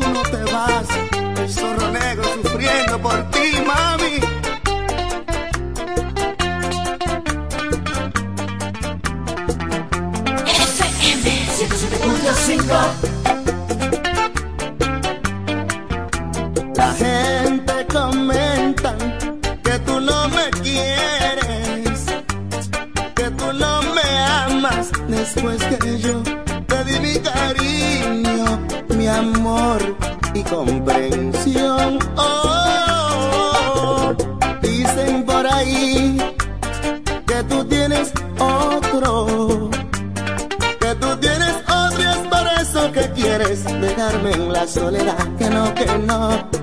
tú no te vas, la soledad, que no, que no.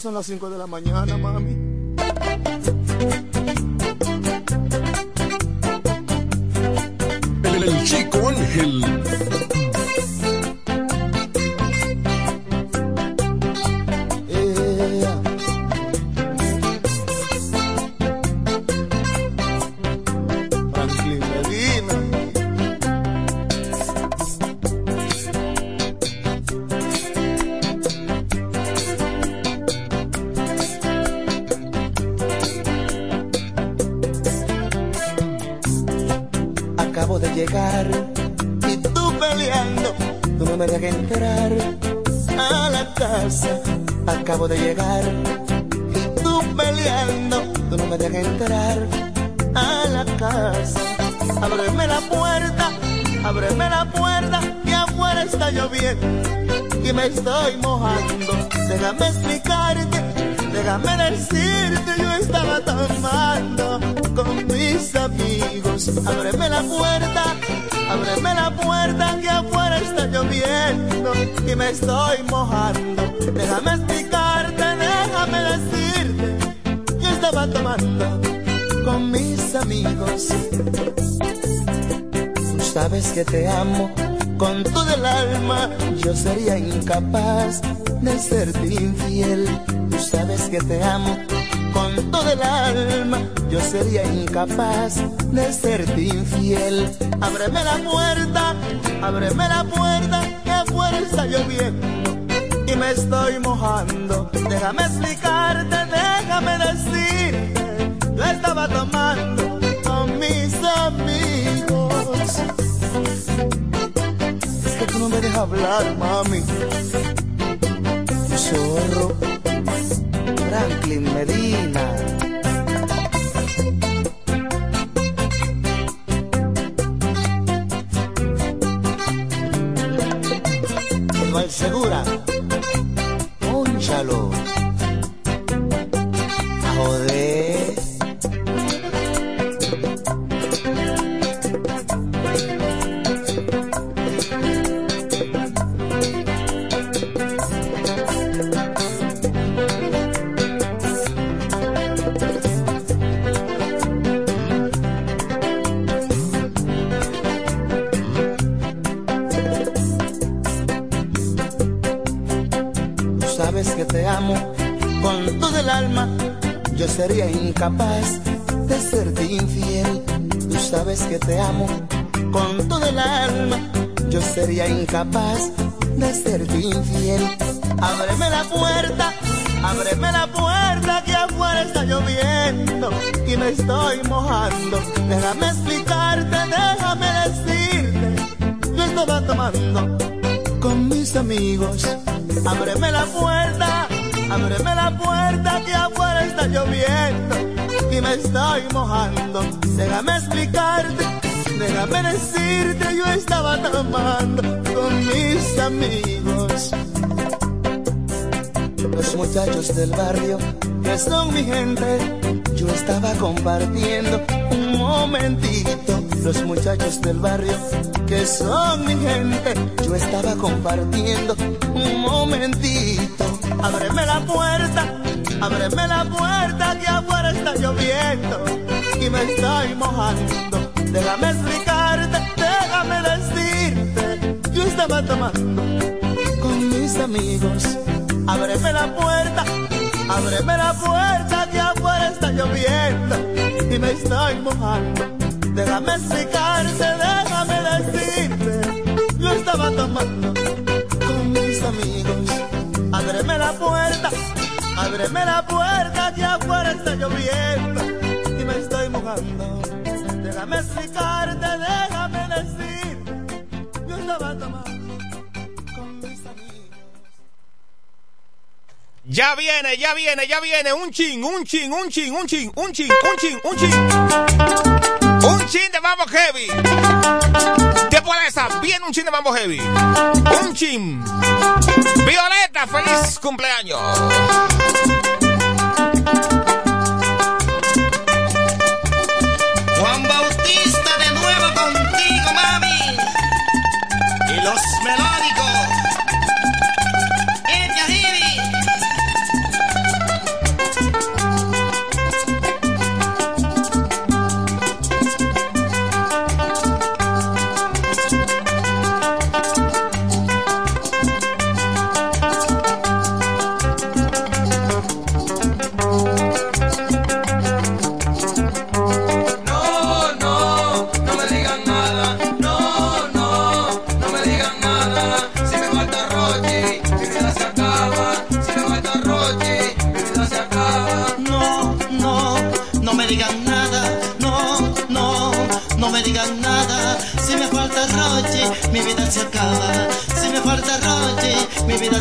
son las 50. me deja entrar a la casa. Acabo de llegar tú peleando. Tú no me dejas entrar a la casa. Ábreme la puerta, ábreme la puerta, que afuera está lloviendo y me estoy mojando. Déjame explicarte, déjame decirte estaba tomando con mis amigos. Ábreme la puerta, ábreme la puerta que afuera está lloviendo y me estoy mojando. Déjame explicarte, déjame decirte. Yo estaba tomando con mis amigos. Tú sabes que te amo con todo el alma. Yo sería incapaz de serte infiel. Tú sabes que te amo del alma yo sería incapaz de serte infiel. Ábreme la puerta, ábreme la puerta, que fuera está lloviendo y me estoy mojando. Déjame explicarte, déjame decirte, yo estaba tomando con mis amigos. Es que tú no me dejas hablar, mami. Zorro. Franklin Medina. El Segura, Pónchalo. Incapaz de serte infiel. Tú sabes que te amo con todo el alma. Yo sería incapaz de serte infiel. Ábreme la puerta, ábreme la puerta que afuera está lloviendo y me estoy mojando. Déjame explicarte, déjame decirte. Yo estaba tomando con mis amigos. Ábreme la puerta, ábreme la puerta que afuera está lloviendo me estoy mojando. Déjame explicarte, déjame decirte, yo estaba tomando con mis amigos. Los muchachos del barrio, que son mi gente, yo estaba compartiendo un momentito. Los muchachos del barrio, que son mi gente, yo estaba compartiendo un momentito. Ábreme la puerta, ábreme la puerta y me estoy mojando. Déjame explicarte, déjame decirte, yo estaba tomando con mis amigos. Ábreme la puerta, ábreme la puerta que afuera está lloviendo y me estoy mojando. Déjame explicarte, déjame decirte, yo estaba tomando con mis amigos. Ábreme la puerta, ábreme la puerta que afuera está lloviendo y me estoy mojando. Déjame explicarte, déjame decirte, yo estaba tomando con mis amigos. Ya viene, ya viene, ya viene. Un chin, un chin, un chin, un chin, un chin, un chin, un chin. Un chin de mambo heavy. Después de esa, viene un chin de mambo heavy. Un chin. Violeta, feliz cumpleaños. Juan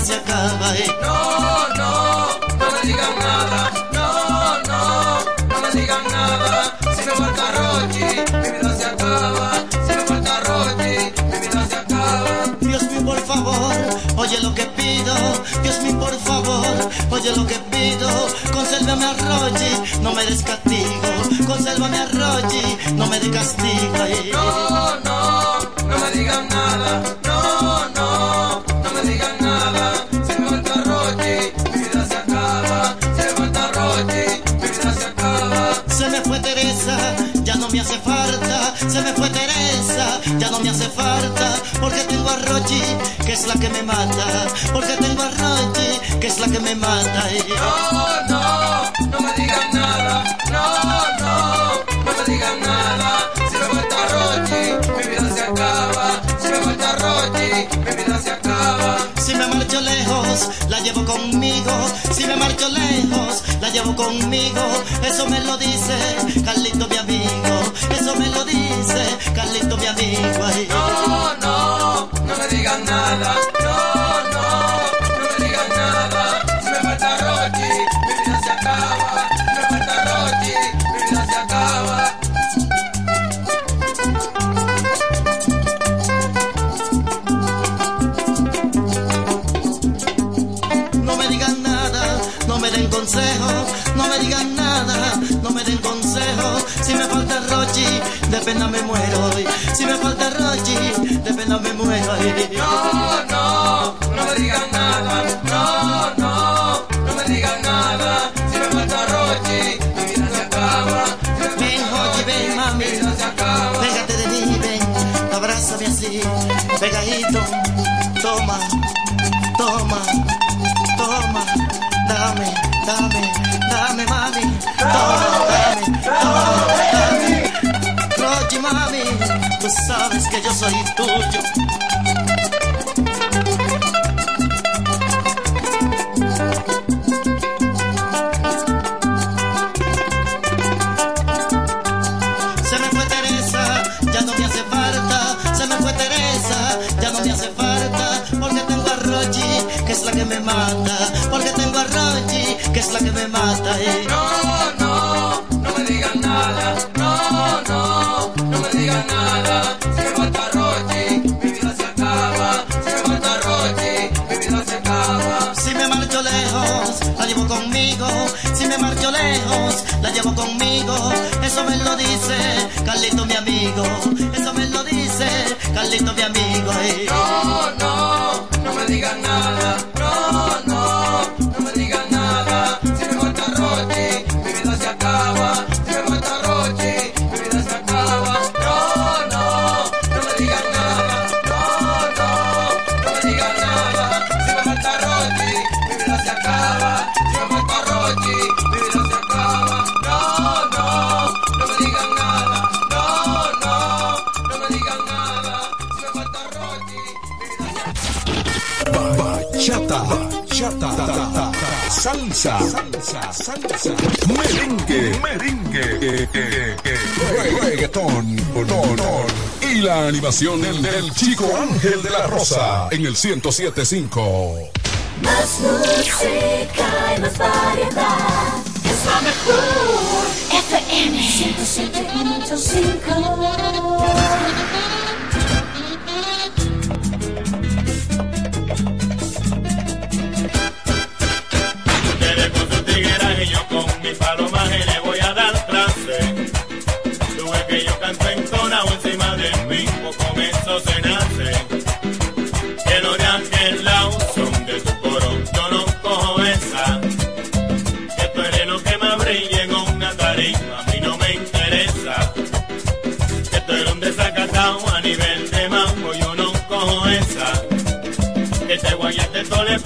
se acaba. eh. No, no, no me digan nada. No, no, no me digan nada. Si me falta Rochi, mi vida se acaba. Si me falta Rochi, mi vida se acaba. Dios mío, por favor, oye lo que pido. Dios mío, por favor, oye lo que pido. Consérvame a Rochi, no me des castigo. Consérvame a Rochi, no me des castigo. eh. No, mata. Porque tengo a Rochi, que es la que me mata. eh. No, no, no me digan nada. No, no, no me digan nada. Si me falta Rochi, mi vida se acaba. Si me falta Rochi, mi vida se acaba. Si me marcho lejos, la llevo conmigo. Si me marcho lejos, la llevo conmigo. Eso me lo dice Carlito, mi amigo. Eso me lo dice Carlito, mi amigo. ay. No, no, no me digan nada. Si me falta Rochi, depéndame soy tuyo. Si me marcho lejos, la llevo conmigo. Eso me lo dice Carlito, mi amigo. Eso me lo dice Carlito, mi amigo. No, no, no me digas nada. salsa, salsa, salsa, merengue, merengue, reggaetón, y la animación del, del chico Ángel de la Rosa en el 107.5. Más música y más variedad, es la mejor FM 107.5.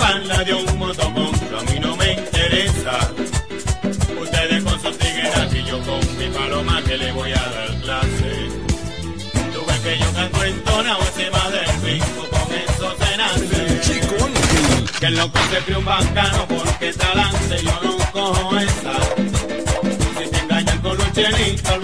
panda de un motoconcho a mí no me interesa. Ustedes con sus tigueras y yo con mi paloma que le voy a dar clase. Tú ves que yo canto en tona o encima del pico, con eso se. Que el loco se cree un bacano porque talante yo no cojo esa. Si te engañan con un chelito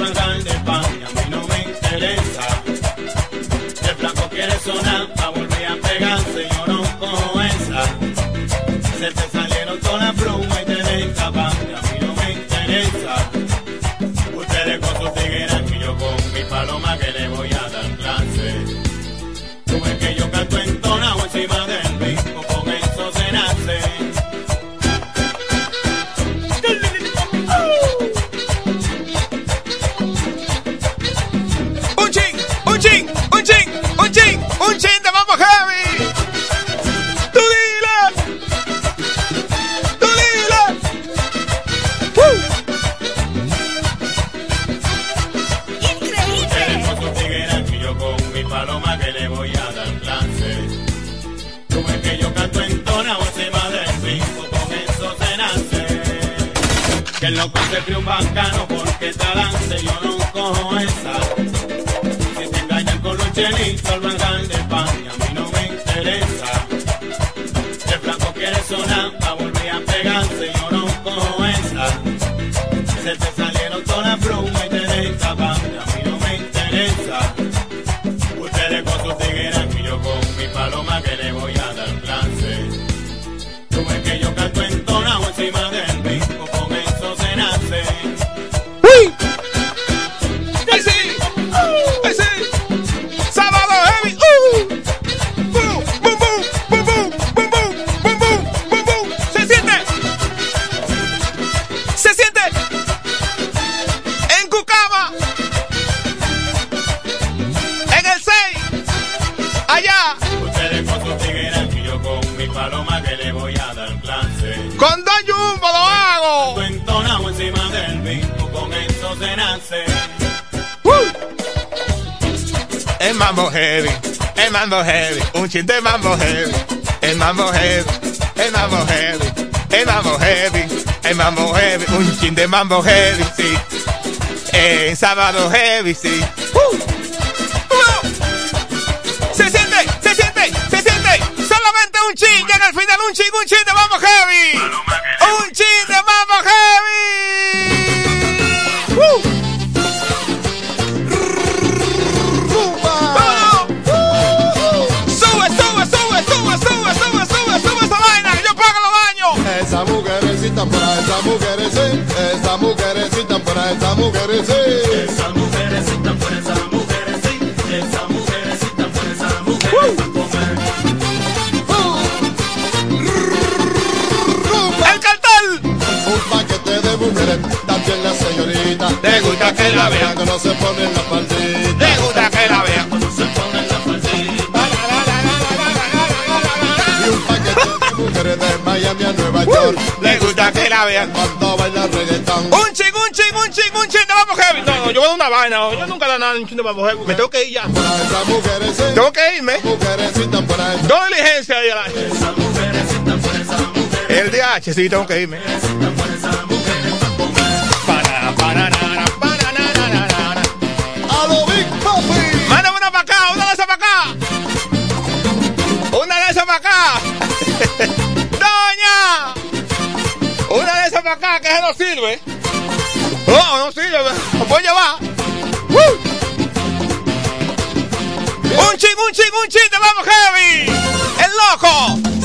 Jumbo, lo hago. Entonado encima del mismo, con eso se nace. El mambo heavy, el mambo heavy, un chin de mambo heavy, el mambo heavy, el mambo heavy, el mambo heavy, el mambo heavy, un chin de mambo heavy, sí. En sábado heavy, sí. Uh. Al final un chin, un chin de mambo heavy. Un chin de mambo heavy. Uh. Sube, sube, sube, sube, sube, sube, sube, sube esa vaina, que yo pago los baños. Esa mujercita para esa mujerecita, esa mujercita para esa mujerecita. Esa mujerecita señorita. Le gusta que la vean, Que no se pone en la faldita. le gusta que la vean. Se pone la faldita. Y un paquete de mujeres de Miami a Nueva York. Le gusta que la vean. Cuando baila reggaetón. Un ching, un ching, un ching, un ching de mambo heavy. No, no, yo voy a una vaina. Yo nunca dado nada de un ching de mambo heavy. Me tengo que ir ya. Para esa mujerecita, Tengo que irme. mujercita para esa. Dos diligencias ahí a la- Esa mujerecita por esa mujer. El DH, sí, tengo que irme. Por esa Una de esas para acá, que eso no sirve. No, no sirve. Lo puedo llevar. ¡Woo! Un ching, un ching, un ching, te vamos heavy. El loco.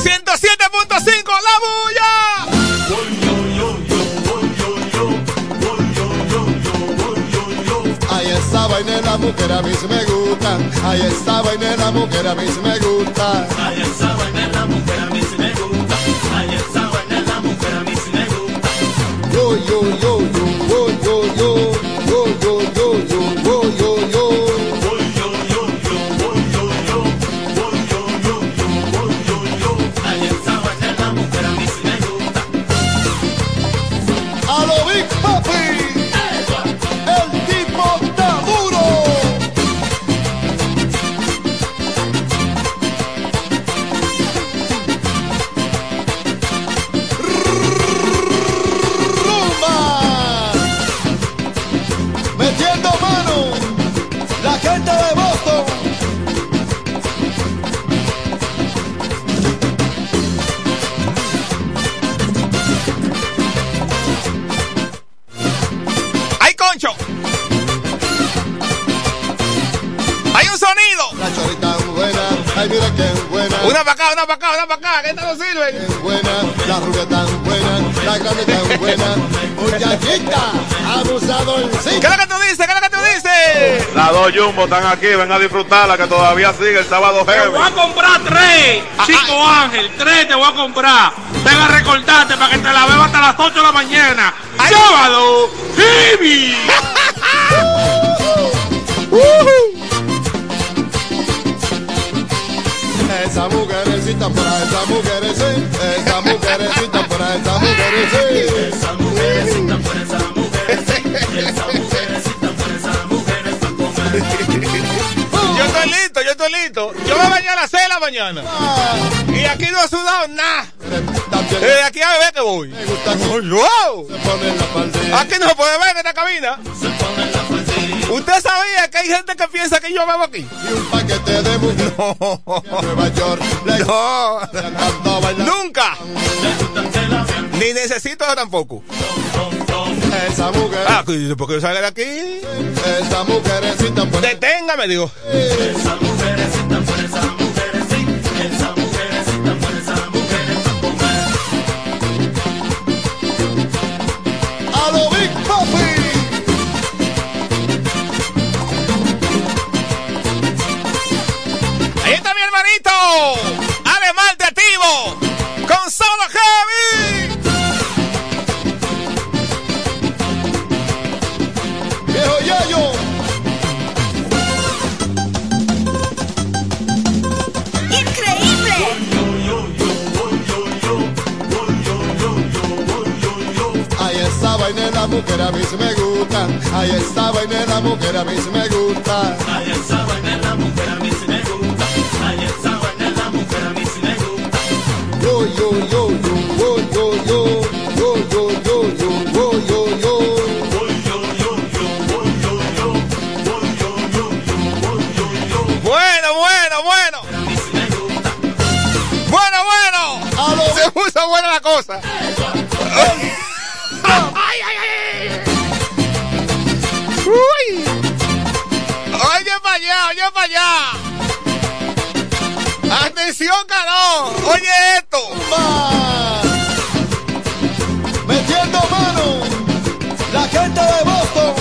107.5, la bulla. Esa vaina la mujer a mí sí me gusta. Ahí esa vaina la mujer a mí sí me gusta. Ay, esa vaina muchachita, abusadorcita. ¿Qué es lo que tú dices? ¿Qué es lo que tú dices? Las dos Jumbo están aquí, ven a disfrutarla que todavía sigue el sábado Te heavy. voy a comprar tres, Chico Ángel, tres te voy a comprar. Ven a recortarte para que te la beba hasta las 8 de la mañana. ¡Sábado! ¡Heavy! Esa mujercita para esa mujercita, esa mujercita para esa mujercita. Esa mujerecita esa mujerecita. Esa mujerecita por esa mujer pa' comer. Yo estoy listo, yo estoy listo. Yo me bañé a las 6 de la mañana. Y aquí no he sudado nada. Desde aquí a beber que voy. me gusta que ¡Wow! se pone en la faldita. Aquí no se puede ver en esta cabina. ¿Usted sabía que hay gente que piensa que yo bebo aquí? Y un paquete de mujeres en Nueva York. No. Nunca. Ni necesito eso tampoco. esa mujer, Ah, porque yo salga de aquí. esa mujercita para Deténgame, digo. Esa mujerecita por esa Benito. Además de activo. Con solo heavy. Viejo Yayo. vaina la mujer a mí sí me gusta. Ay, esa vaina la mujer a mí sí me gusta. ¡Ay, ay, ay! ¡Uy! ¡Oye para allá, oye para allá! ¡Atención, calor. ¡Oye esto! ¡Metiendo mano! ¡La gente de Boston!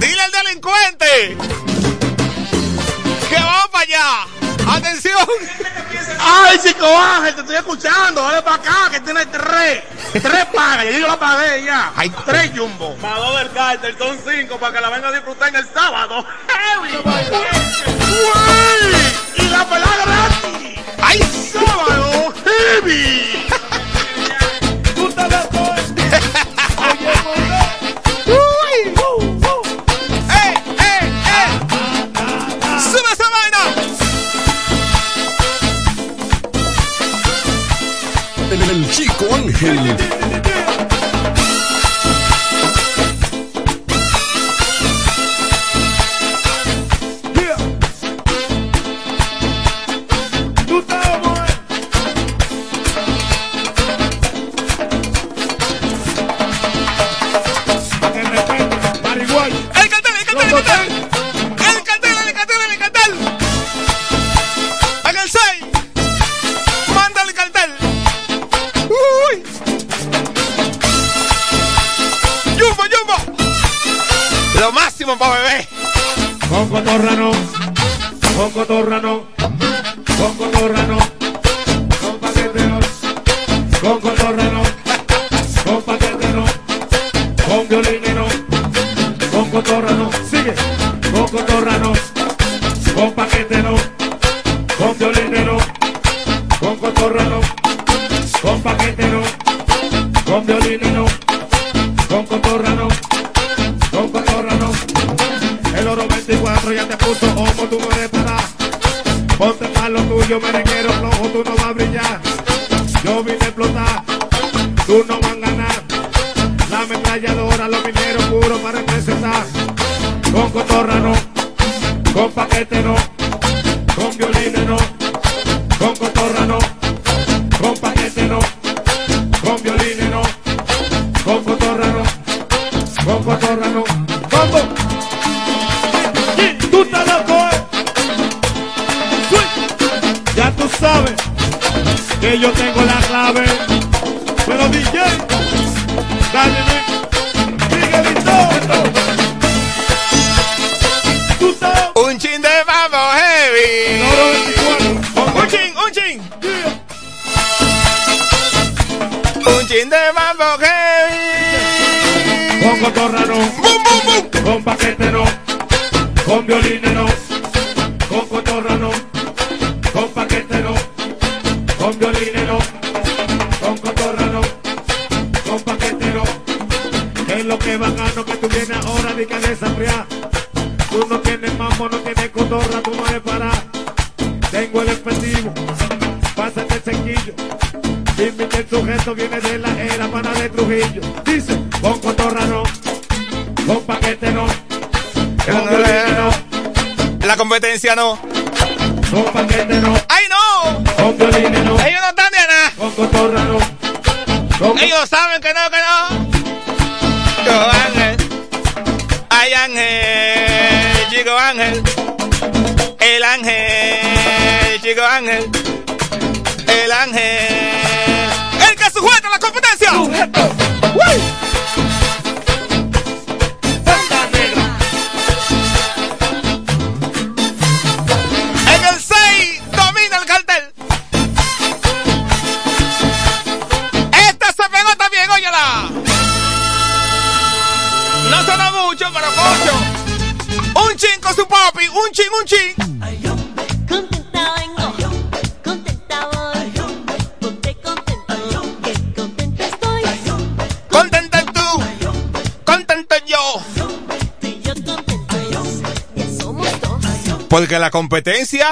¡Dile al delincuente! ¡Que vamos para allá! ¡Atención! Ay, chico Ángel, te estoy escuchando. Dale para acá, que tiene tres. Tres pagas, yo la pagué ya. Tres jumbo. Más dos del cárter, son cinco para que la venga a disfrutar en el sábado. ¡Uy! ¡Y la pelada gratis! ¡Ay! ¡Sábado! ¡Heavy! Compañero puro para presentar. Con cotorra no, con paquete no. competencia no. Con paquete no. ¡Ay no! Con no. Ellos no están de nada. ¿ah? Con cotorra no. Con Ellos saben que no, que no. Chico Ángel. Ay Ángel. Chico Ángel. El Ángel. Chico Ángel. El Ángel. El que sujeta la competencia. Sujeto. ¡Woo! Porque la competencia.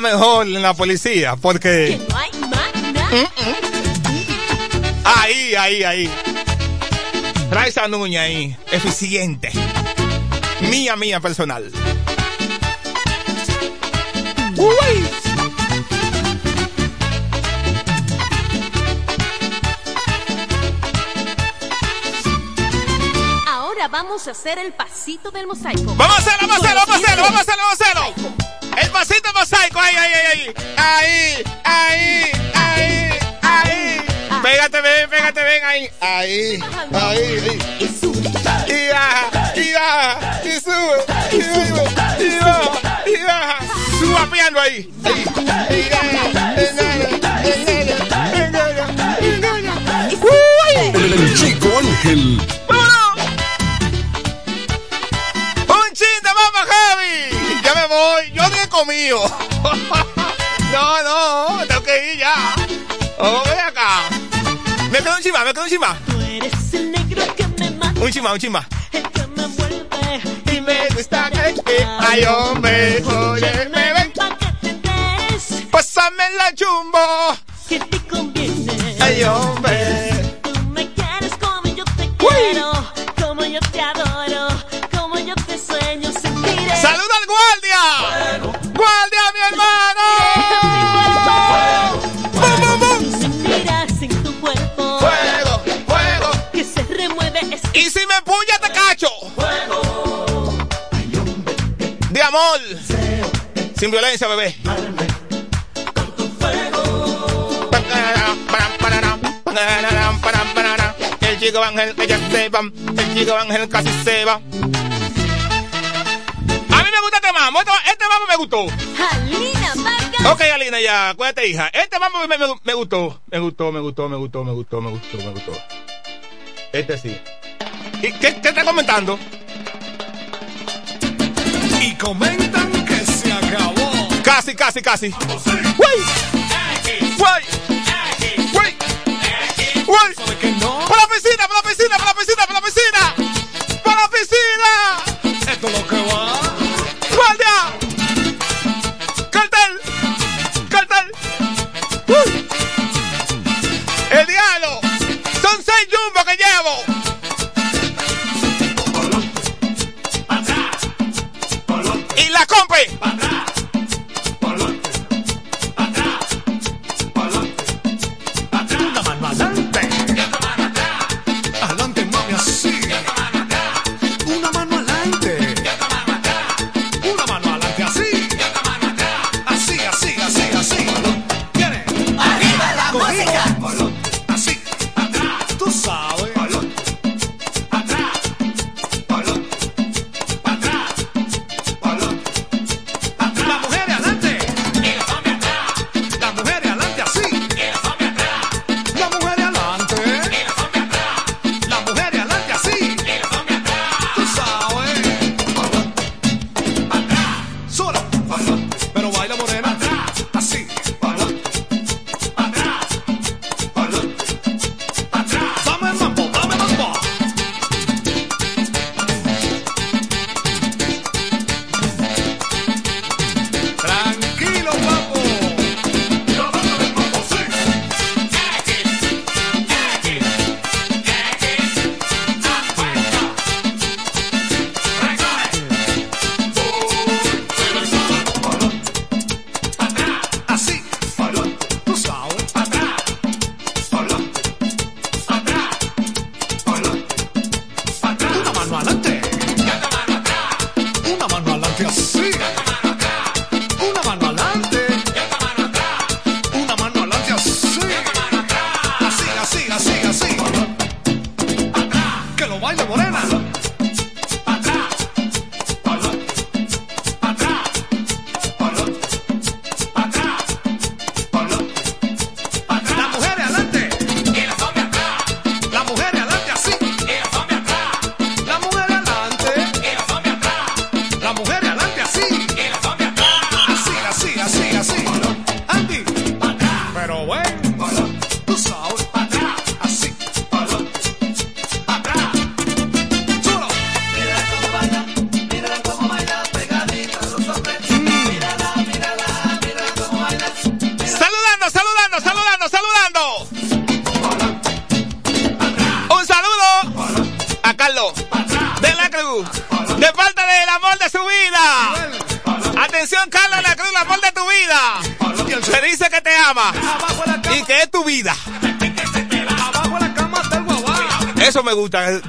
Mejor en la policía, porque. No hay más nada. Ahí, ahí, ahí. Raiza Núñez ahí. Eficiente. Mía, mía personal. Uy. Ahora vamos a hacer el pasito del mosaico. Vamos a hacerlo, vamos a hacerlo, vamos a hacerlo, vamos a hacerlo, vamos a hacerlo. El pasito mosaico, ahí, ahí, ahí, ahí. Ahí, ahí, ahí, ahí. Pégate bien, pégate bien ahí. Ahí, ahí, Y sube. Y baja, y baja, y sube, y baja, y baja. Suba piano ahí. Ahí. Y comido. No, no, tengo que ir ya. Oh, ven acá. Me quedo un chima, me quedo un chima. Tú eres el negro que me mata, Un chima, un chima. el que me envuelve. Y me gusta que Ay, hombre, oye, me ven. Pásame la chumbo. que te conviene. Ay, hombre. Tú me quieres como yo te quiero, como yo te adoro, como yo te sueño sentiré. ¡Saluda al guardia! ¡Guardia, mi hermano! ¡Bum, bum, bum! Sentirás en tu cuerpo ¡Fuego, fuego! que se remueve ese Y si me empuña, te cacho. De amor. Sin violencia, bebé. El chico Ángel, ella se va. El chico Ángel casi se va. Mambo. Este, este mambo me gustó. Alina Vargas. Ok, Alina, ya, acuérdate, hija. Este mambo me, me- me gustó. Me gustó, me gustó, me gustó, me gustó, me gustó, me gustó. Este sí. ¿Y qué, qué está comentando? Y comentan que se acabó. Casi, casi, casi. ¡Wey! ¡Wey! ¡Wey! ¡Wey! ¡Y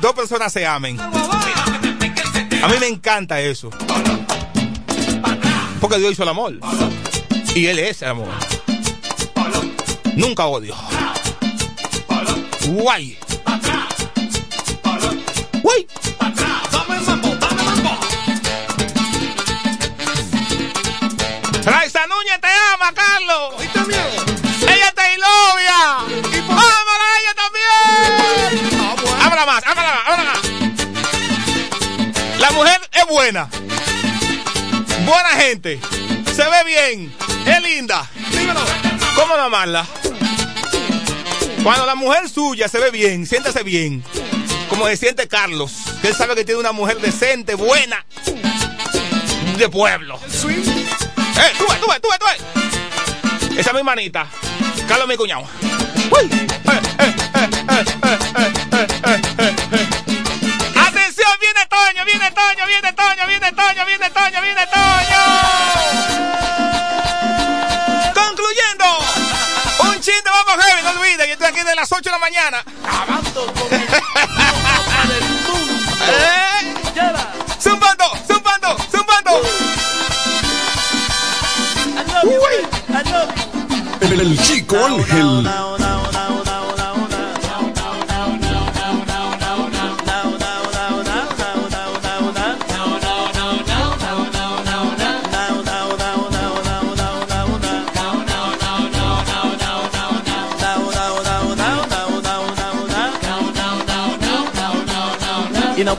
dos personas se amen. A mí me encanta eso. Porque Dios hizo el amor. Y Él es el amor. Nunca odio. Guay. Se ve bien. Es linda. ¿Cómo no amarla? Cuando la mujer suya se ve bien, siéntese bien. Como se siente Carlos. Que él sabe que tiene una mujer decente, buena. De pueblo. ¡Eh, tú tú tú tú! Esa es mi manita. Carlos mi cuñado. Uy. Eh, eh, eh, eh, eh, eh, aquí de las 8 de la mañana. ¿Eh? Zumbando, zumbando, zumbando. El, el chico Ángel.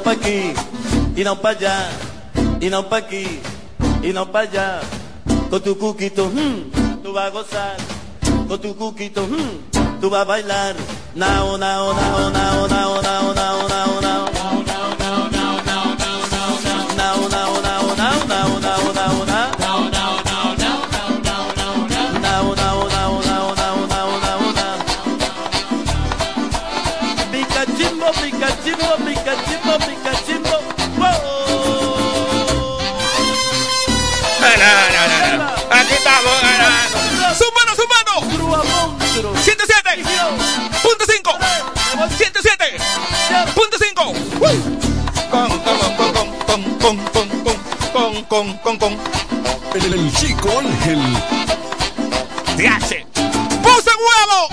para aqui, e não para já, e não para aqui, e não para já. Com tu cuquito, hum, tu vai gozar. Com tu cuquito, hum, tu vai bailar. Nao, nao, nao, nao, nao, nao, nao, nao. Con, con. El, el chico Ángel. ¡Diache! ¡Puse huevo!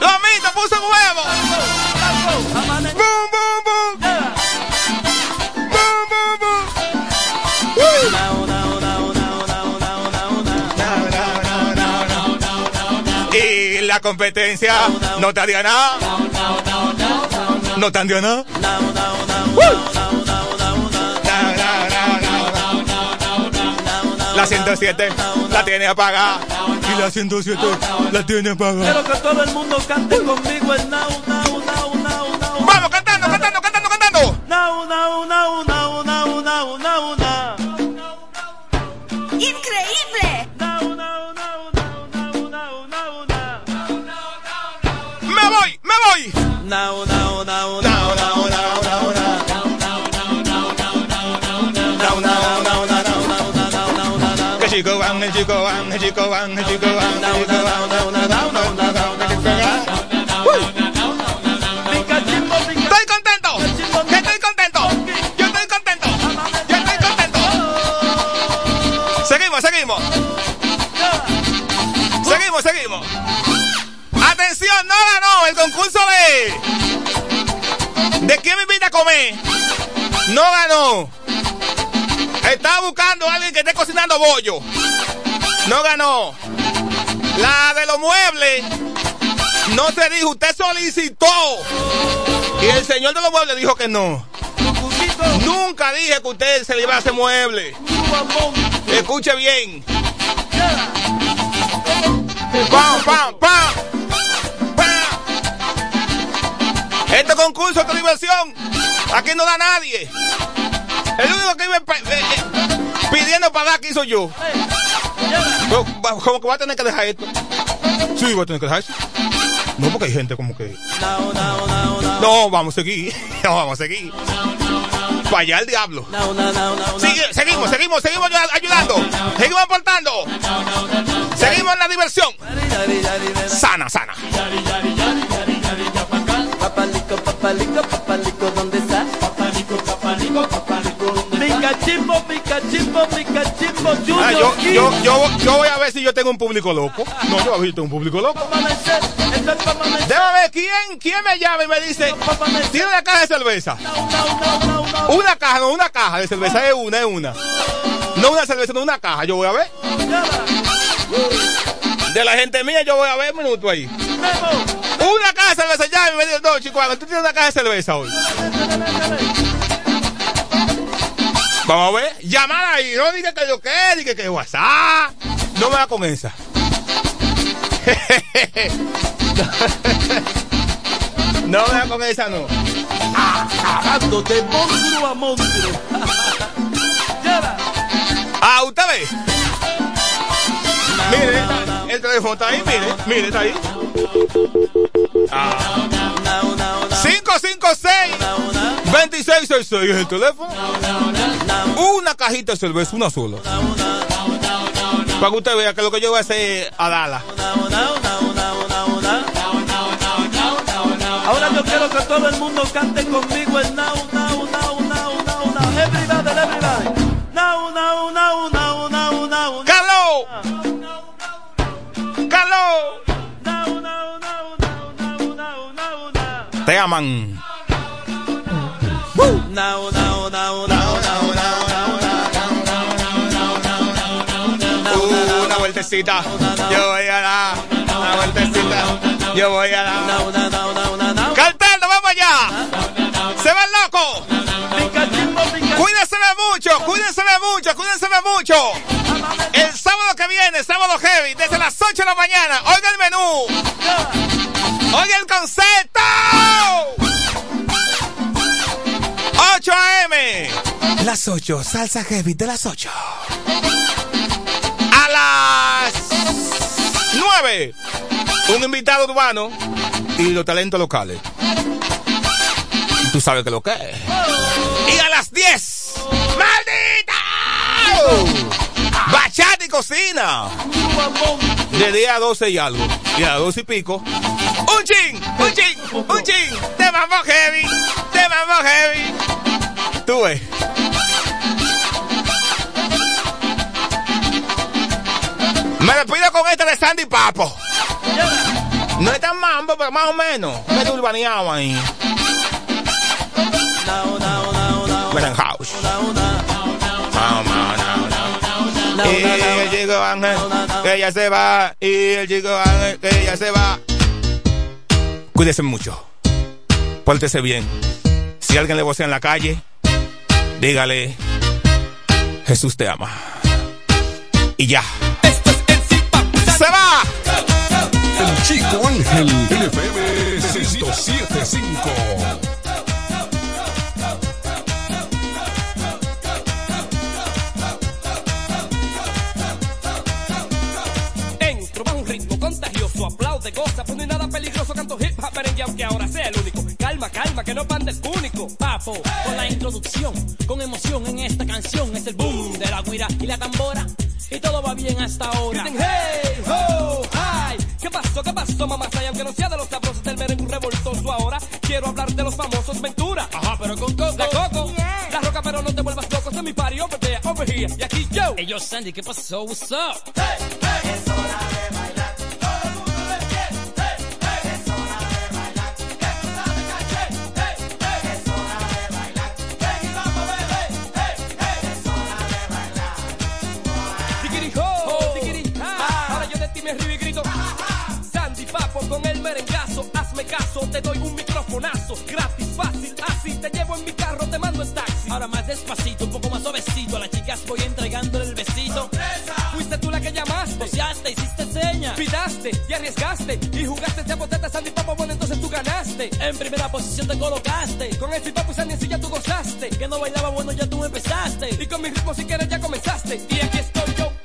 ¡Lomito, puse huevo! ¡Bum, bum, bum! ¡Bum, bum, bum! Y la competencia no te haría nada. No te haría nada. La 107 la tiene apagada. Y la 107 la tiene apagada. Quiero que todo el mundo cante conmigo el now, now, now, now, now. Vamos, cantando, cantando, cantando, cantando. Now, now, now, now, now, now, now, now. ¡Increíble! Now, now, now, now, now, now, now, now. Me voy, me voy. Now, now, now, Now, now, now, now, Estoy contento. Estoy contento. Yo estoy contento. Yo estoy contento. Seguimos, seguimos. Seguimos, seguimos. Atención, no ganó el concurso de. ¿De quién me invita a comer? No ganó. Estaba buscando a alguien que esté cocinando bollo. No ganó. La de los muebles. No se dijo, usted solicitó. Y el señor de los muebles dijo que no. Nunca dije que usted se le iba a hacer mueble. Escuche bien. ¡Pam, pam, pam! ¡Pam! Este concurso, esta diversión, aquí no da nadie. El único que iba eh, eh, pidiendo para dar aquí soy yo. Como que va a tener que dejar esto. Sí, va a tener que dejar eso. No, porque hay gente como que. No, vamos a seguir. No, vamos a seguir. Para allá el diablo. Sigue- seguimos, seguimos, seguimos ayud- ayudando. Seguimos aportando. Seguimos en la diversión. Sana, sana. Papalico, papalico, papalico, ¿dónde está? Papalico, papalico, papalico, Ah, yo, yo, yo, yo voy a ver si yo tengo un público loco. No, yo voy a ver si tengo un público loco. Déjame ver quién, quién me llama y me dice, tiene una caja de cerveza. Una caja, no, una caja de cerveza, es una, es una. No una cerveza, no una caja, yo voy a ver. De la gente mía yo voy a ver un minuto ahí. Una caja de cerveza ya y me dice, no, chico, tú tienes una caja de cerveza hoy. Vamos a ver, llamar ahí, no diga que yo qué, diga que WhatsApp. No me da con esa. No me da con esa, no. Monstruo a monstruo. Ah, usted ve. Mire, está- el teléfono está ahí, mire, mire, está ahí. Ah. 556 2666 es el teléfono. Una cajita de cerveza, una sola. Para que usted vea que lo que yo voy a hacer a darla. Ahora yo quiero que todo el mundo cante conmigo el now, now, now, now, now, now. Everybody, everybody. Now, now, now, now, now, now. ¡Carlos! ¡Carlos! Te aman. Una vueltecita. Yo voy a dar. Una vueltecita. Yo voy a dar. ¡Cartel, vamos allá! ¡Se va el loco! Cuídense mucho, cuídense mucho, cuídense mucho. El sábado que viene, sábado heavy, desde las 8 de la mañana. Oiga el menú. Oiga el concepto. Las 8, salsa heavy de las 8. A las 9, un invitado urbano y los talentos locales. Tú sabes que lo que es. Y a las 10, ¡Maldita! Bachata y cocina. De día a 12 y algo. Y a las 12 y pico. Un chin, un chin, un chin. Te vamos heavy, te vamos heavy. Tú ves. Me despido con este de Sandy Papo. No es tan mambo, pero más o menos. Me urbaneado ahí. Merengue House. Y el chico Ángel, que ya se va. Y el chico Ángel, que ya se va. Cuídese mucho. Pórtese bien. Si alguien le vocea en la calle, dígale, Jesús te ama. Y ya. ¡Se va! El Chico Ángel, LFM 1075. Entro bajo un ritmo contagioso, aplaude, goza, pues hay nada peligroso, canto hip hop merengue aunque ahora sea el único. Calma, calma, que no pande el único. Papo, con la introducción, con emoción en esta canción, es el boom de la guira y la tambora. Y todo va bien hasta ahora. Griten, hey, ho, hi. ¿Qué pasó, qué pasó, mamá? Y aunque no sea de los sabrosos del merengue revoltoso ahora, quiero hablar de los famosos Ventura. Ajá, pero con Coco. La Coco. La roca, pero no te vuelvas loco. Es mi party over there, over here. Y aquí yo. Hey, yo, Sandy, ¿qué pasó? What's up? Tiquiri Merengazo, hazme caso, te doy un microfonazo, gratis, fácil, así te llevo en mi carro, te mando en taxi. Ahora más despacito, un poco más suavecito, a las chicas voy entregándole el besito. Fuiste tú la que llamaste, boceaste, hiciste señas, pitaste y arriesgaste y jugaste ese boteta Sandy Papo, bueno entonces tú ganaste. En primera posición te colocaste, con el Papo y Sandy sí ya tú gozaste, que no bailaba bueno ya tú empezaste y con mi ritmo si quieres ya comenzaste y aquí estoy yo.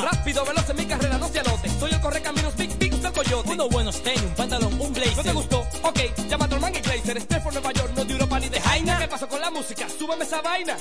Rápido, veloz en mi carrera, no se anote. Soy el correcaminos, big, big, usted el coyote. Unos buenos tenis, un pantalón, un blazer. ¿No te gustó? Ok, llama a tu y Glazer. Este por Nueva York, no de Europa ni de Jaina. ¿Qué pasó con la música? Súbeme esa vaina.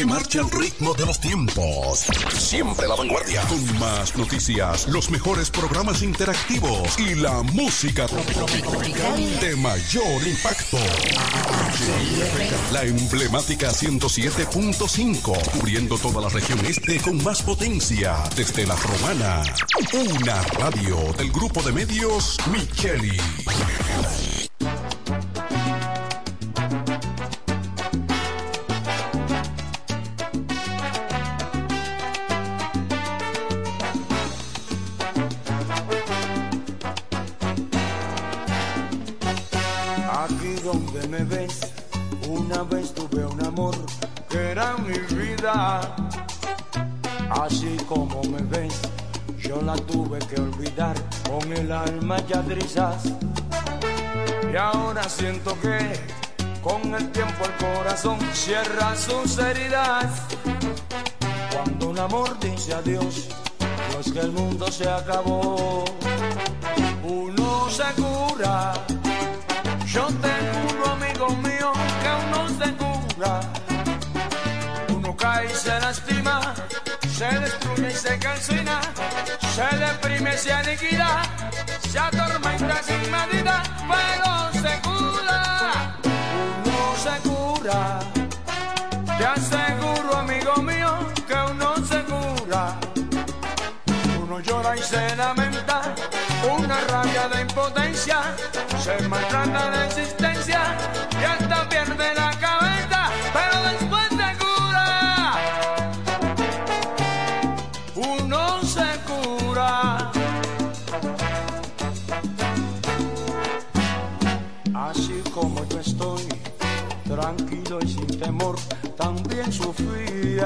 Que marcha al ritmo de los tiempos. Siempre la vanguardia. Con más noticias, los mejores programas interactivos y la música de mayor impacto. La emblemática 107.5, cubriendo toda la región este con más potencia desde la romana. Una radio del grupo de medios Micheli. Cierra sus heridas. Cuando un amor dice adiós, no es que el mundo se acabó.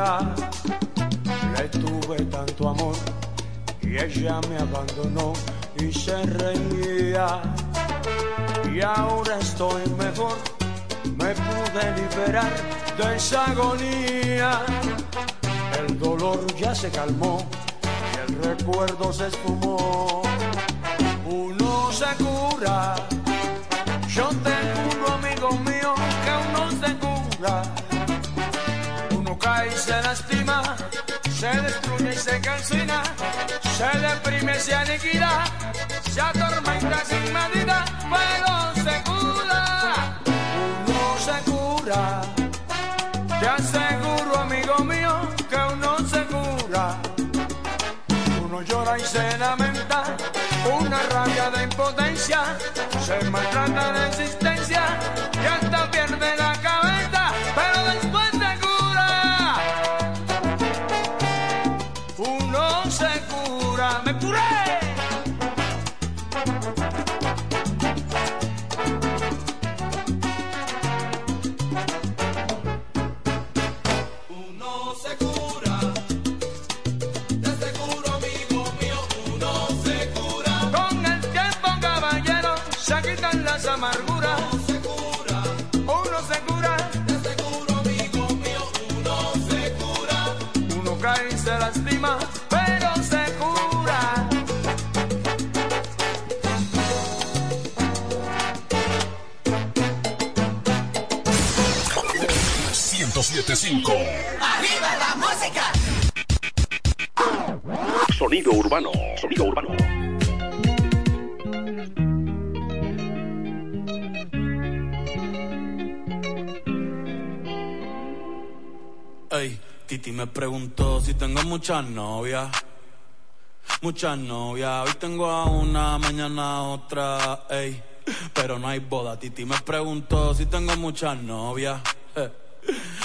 Le tuve tanto amor y ella me abandonó y se reía. Y ahora estoy mejor, me pude liberar de esa agonía. El dolor ya se calmó y el recuerdo se esfumó. Se destruye y se calcina, se deprime, se aniquila, se atormenta sin medida, pero se cura. Uno se cura, te aseguro amigo mío que uno se cura. Uno llora y se lamenta, una rabia de impotencia, se maltrata de existencia muchas novias. Muchas novias, hoy tengo a una, mañana otra, ey. Pero no hay boda, Titi me preguntó si tengo muchas novias. eh.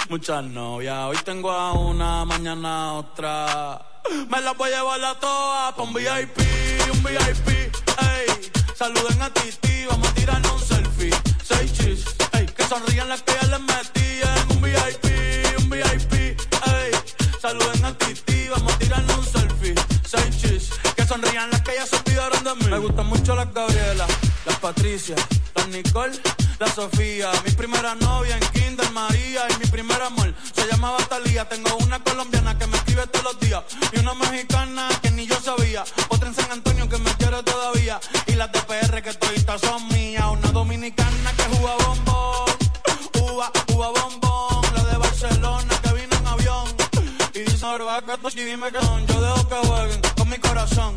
Muchas novias, hoy tengo a una, mañana otra. Me las voy a llevar a todas pa' un VIP, un VIP, ey. Saluden a Titi, vamos a tirarnos un selfie. Seis chis, ey. Que sonrían las que ya les metí en un VIP, un VIP, ey. Saluden Me gustan mucho las Gabriela, las Patricia, las Nicole, la Sofía. Mi primera novia en Kinder María y mi primer amor se llamaba Talía. Tengo una colombiana que me escribe todos los días y una mexicana que ni yo sabía. Otra en San Antonio que me quiere todavía y las de PR que toditas son mías. Una dominicana que juega bombón, uva, uva bombón. La de Barcelona que vino en avión y dice que tú dime que son. Yo dejo que jueguen con mi corazón.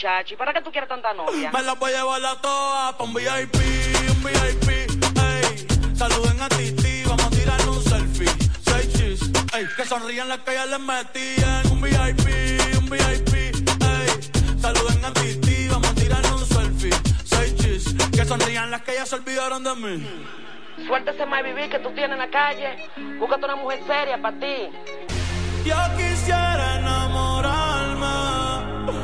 muchacho, ¿y para qué tú quieres tanta novia? Me las voy a llevar a todas pa' un VIP, un VIP, ey. Saluden a Titi, vamos a tirarnos un selfie. Seis chis, ey. Que sonrían las que ya les metí en un VIP, un VIP, ey. Saluden a Titi, vamos a tirarnos un selfie. Seis chis, que sonrían las que ya se olvidaron de mí. Suerte ese más vivir que tú tienes en la calle. Búscate una mujer seria para ti. Yo quisiera enamorarme,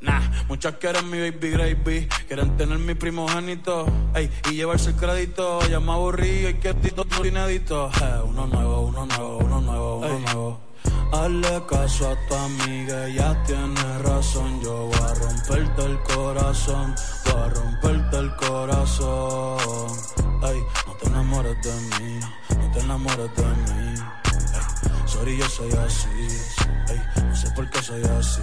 Nah, muchas quieren mi baby gravy, quieren tener mi primogénito, ey, y llevarse el crédito. Ya me aburrí y que tito inédito. Eh, uno nuevo, uno nuevo, uno nuevo, uno nuevo. Hazle caso a tu amiga, ella tiene razón. Yo voy a romperte el corazón, voy a romperte el corazón. Ey, no te enamores de mí, no te enamores de mí. Ey, sorry, yo soy así, ey, no sé por qué soy así.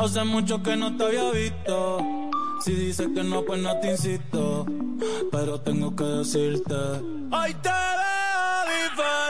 Hace mucho que no te había visto. Si dices que no, pues no te insisto. Pero tengo que decirte. Hoy te veo diferente.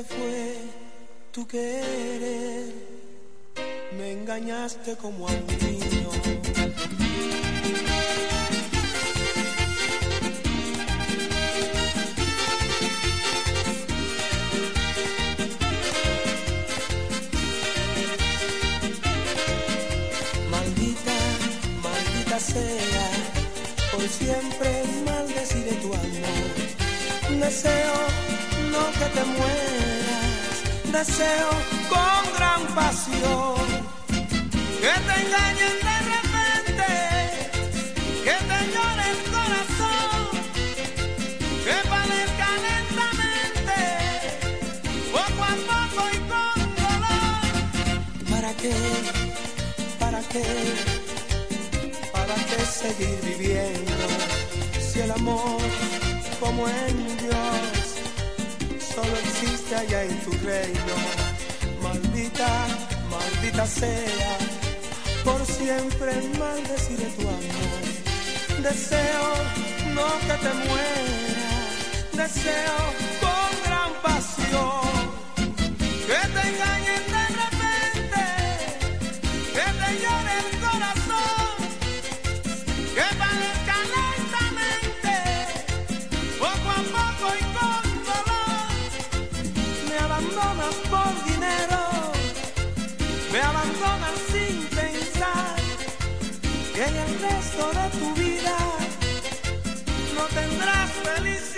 se fue tu querer, me engañaste como a mí. en Dios, solo existe allá en tu reino. Maldita, maldita sea, por siempre maldeciré tu amor. Deseo no que te muera, deseo cosas por dinero, me abandonas sin pensar que en el resto de tu vida no tendrás felicidad.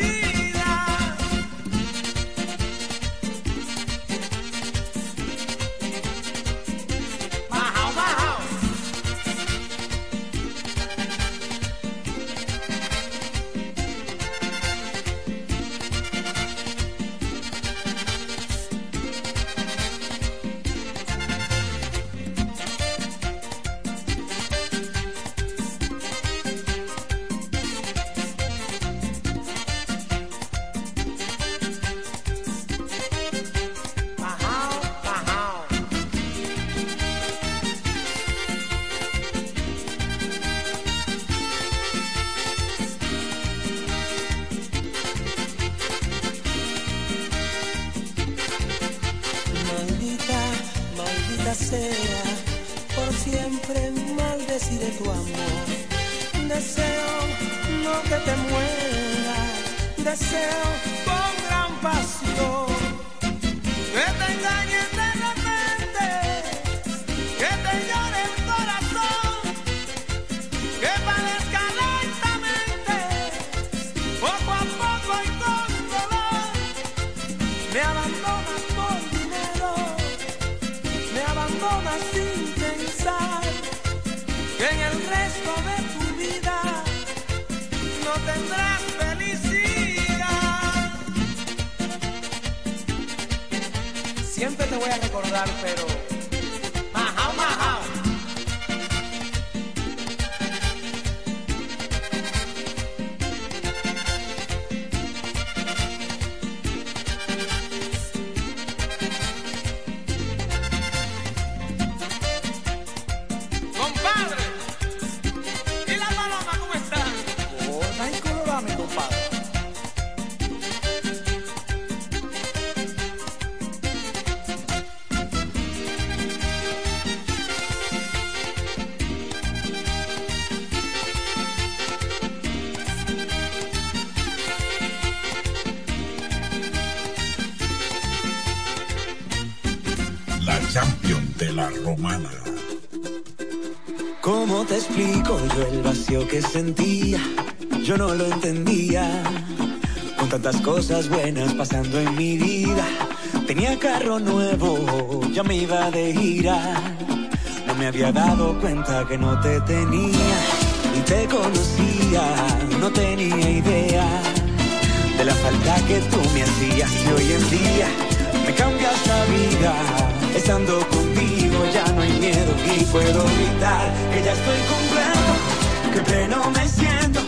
Romana. ¿Cómo te explico yo el vacío que sentía? Yo no lo entendía. Con tantas cosas buenas pasando en mi vida. Tenía carro nuevo, ya me iba de gira. No me había dado cuenta que no te tenía. Ni te conocía, no tenía idea de la falta que tú me hacías. Y hoy en día me cambias la vida. Estando contigo miedo y puedo gritar que ya estoy completo, que pleno me siento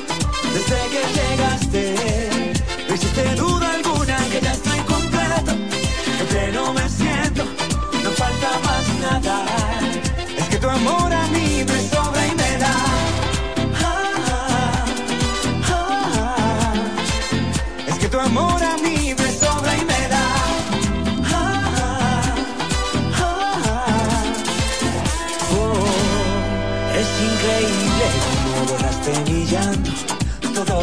desde que llegaste. Hiciste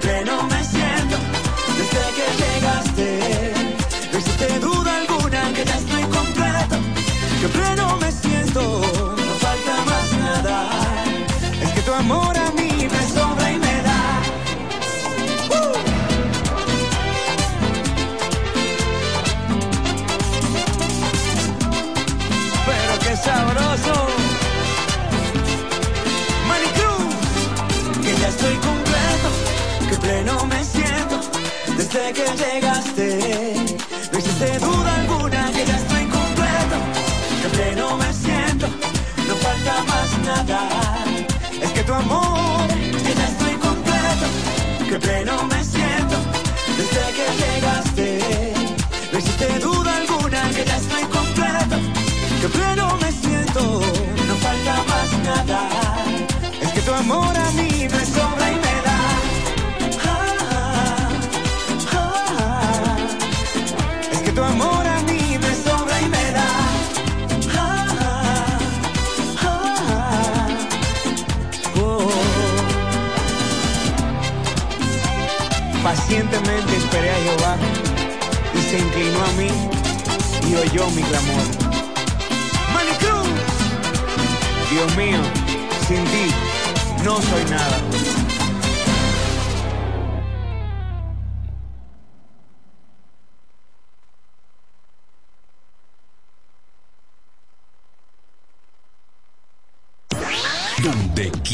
pleno pleno se inclinó a mí y oyó mi clamor. Manicruz, Dios mío, sin ti no soy nada.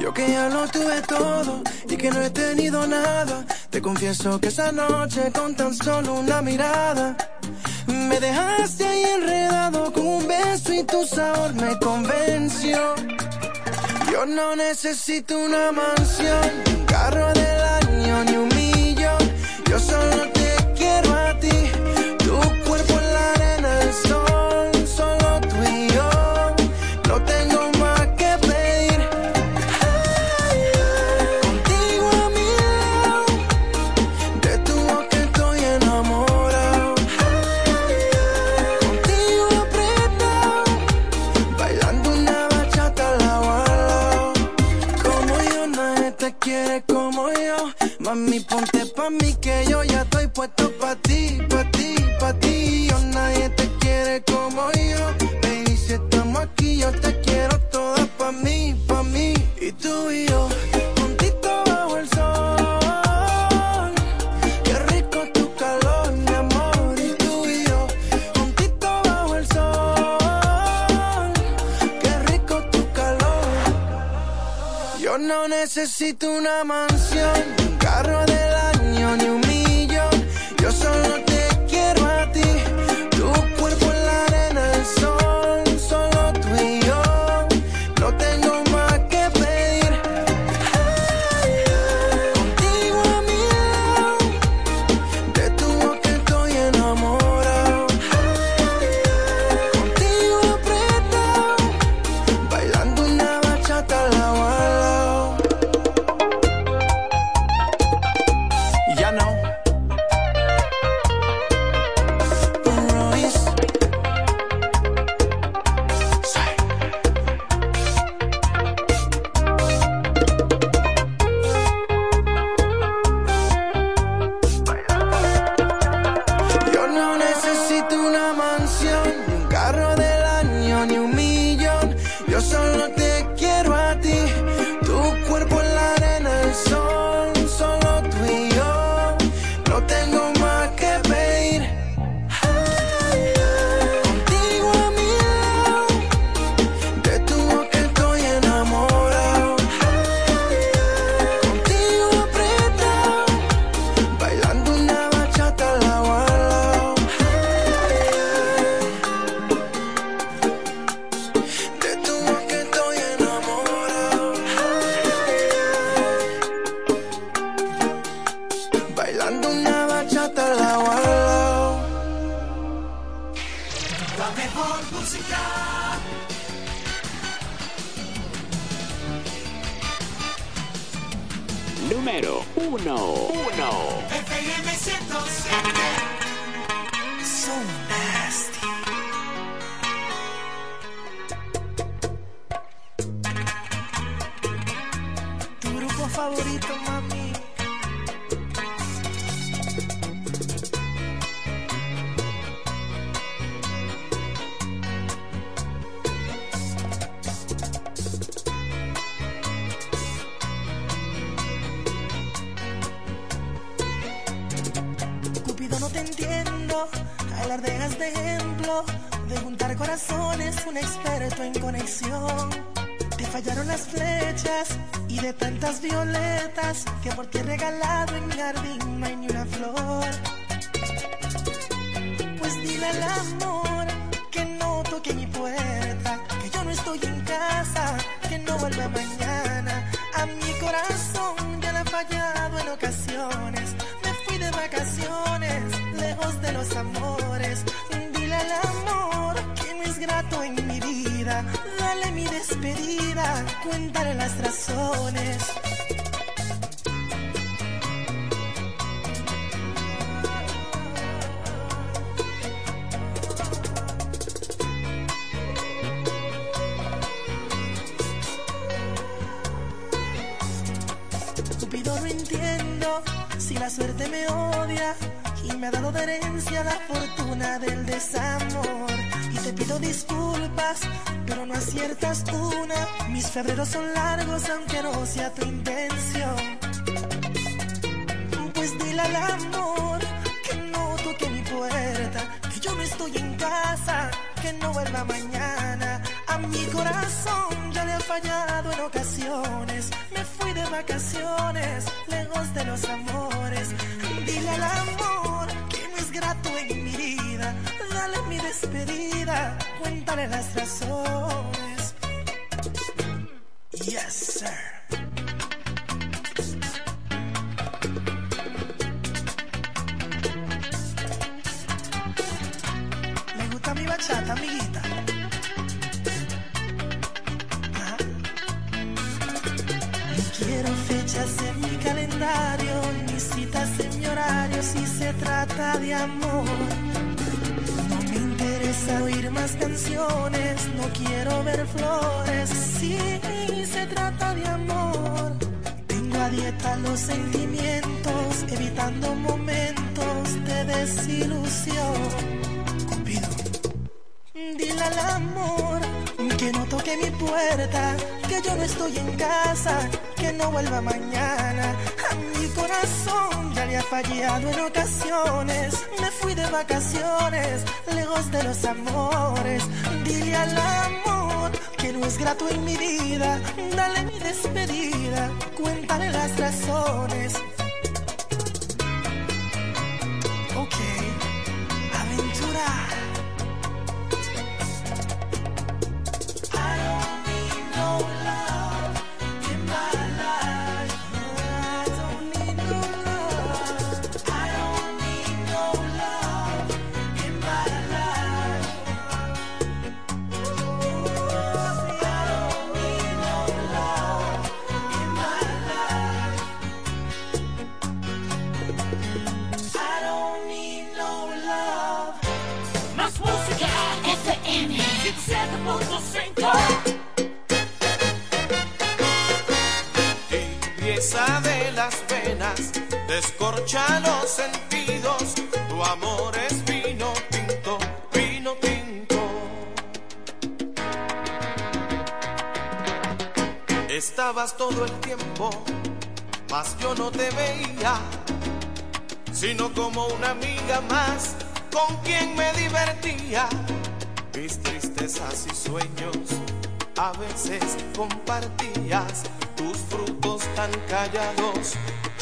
Yo que ya lo tuve todo y que no he tenido nada. Te confieso que esa noche con tan solo una mirada me dejaste ahí enredado con un beso y tu sabor me convenció. Yo no necesito una mansión, un carro del año ni un millón. Yo solo te quiero a ti, puesto pa' ti, pa' ti, pa' ti. Yo nadie te quiere como yo. Baby, si estamos aquí, yo te quiero toda pa' mí, pa' mí. Y tú y yo, juntito bajo el sol. Qué rico tu calor, mi amor. Y tú y yo, juntito bajo el sol. Qué rico tu calor. Yo no necesito una mansión, un carro del año ni un. Yo solo favorito, mami. Cupido, no te entiendo. Alardeas de ejemplo. De juntar corazones, un experto en conexión. Te fallaron las flechas y de tantas violetas que por ti he regalado en mi jardín no hay ni una flor. Pues dile al amor que no toque mi puerta, que yo no estoy en casa, que no vuelva mañana. A mi corazón ya le ha fallado en ocasiones. Me fui de vacaciones, lejos de los amores. Cuéntale las razones. Cupido no entiendo si la suerte me odia y me ha dado de herencia la fortuna del desamor. Pido disculpas, pero no aciertas una. Mis febreros son largos, aunque no sea tu intención. Pues dile al amor que no toque mi puerta, que yo no estoy en casa, que no vuelva mañana. A mi corazón ya le ha fallado en ocasiones. Me fui de vacaciones, lejos de los amores. Dile al amor que no es grato en mi vida. Dale mi despedida, cuéntale las razones. Yes, sir. Me gusta mi bachata, amiguita. Quiero fechas en mi calendario, ni citas en mi horario si se trata de amor. Interesa oír más canciones, no quiero ver flores si se trata de amor. Tengo a dieta los sentimientos, evitando momentos de desilusión. Dile al amor que no toque mi puerta, que yo no estoy en casa, que no vuelva mañana. Mi corazón ya le ha fallado en ocasiones. Me fui de vacaciones, lejos de los amores. Dile al amor que no es grato en mi vida. Dale mi despedida, cuéntale las razones. Ok, aventura. Descorcha los sentidos. Tu amor es vino tinto, vino tinto. Estabas todo el tiempo, mas yo no te veía, sino como una amiga más con quien me divertía. Mis tristezas y sueños a veces compartías tus frutos tan callados,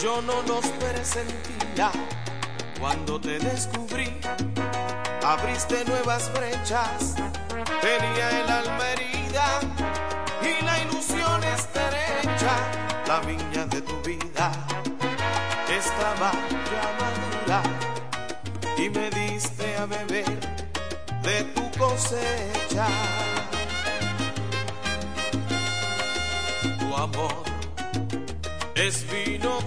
yo no los presentía. Cuando te descubrí, abriste nuevas brechas, tenía el alma herida y la ilusión estrecha, la viña de tu vida estaba ya madura y me diste a beber de tu cosecha. Tu amor es vino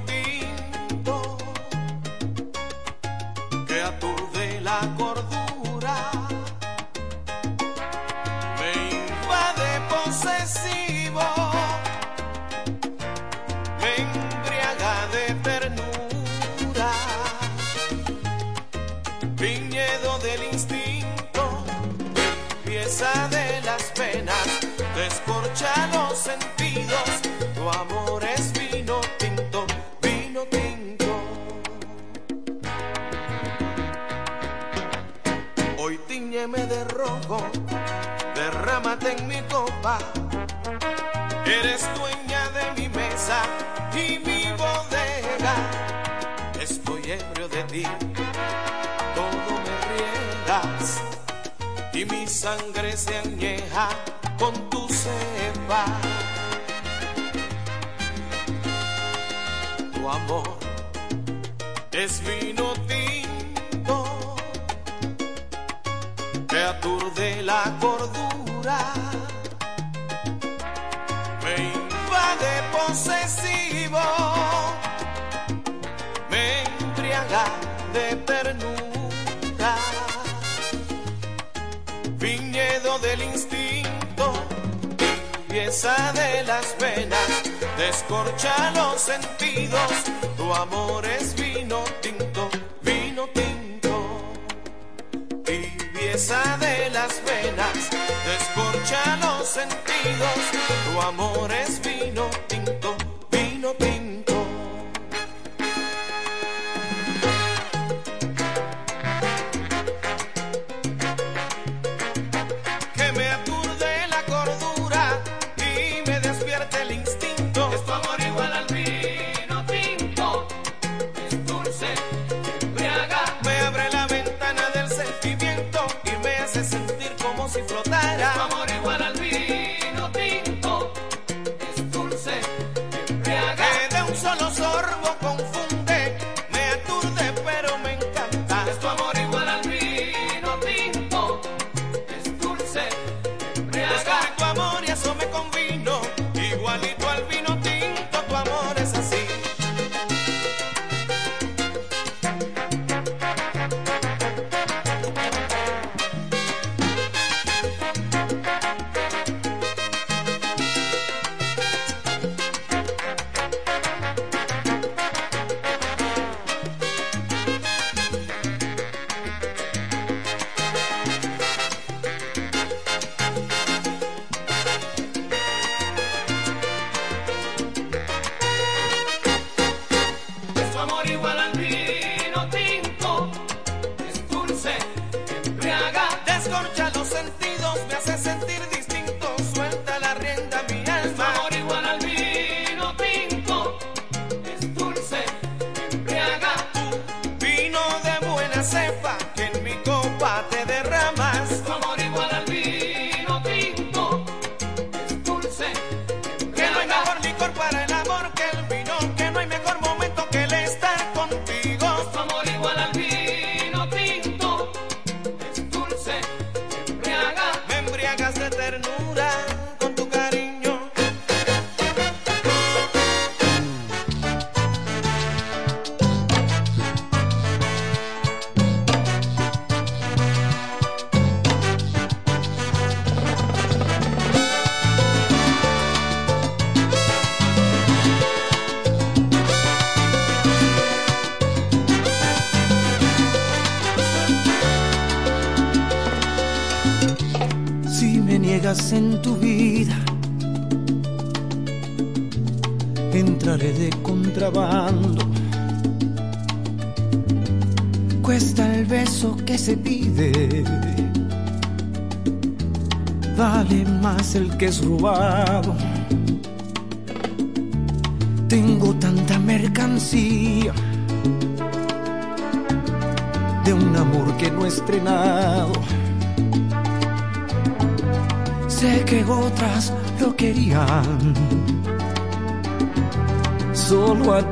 descorcha los sentidos, tu amor es Amor igual a mí.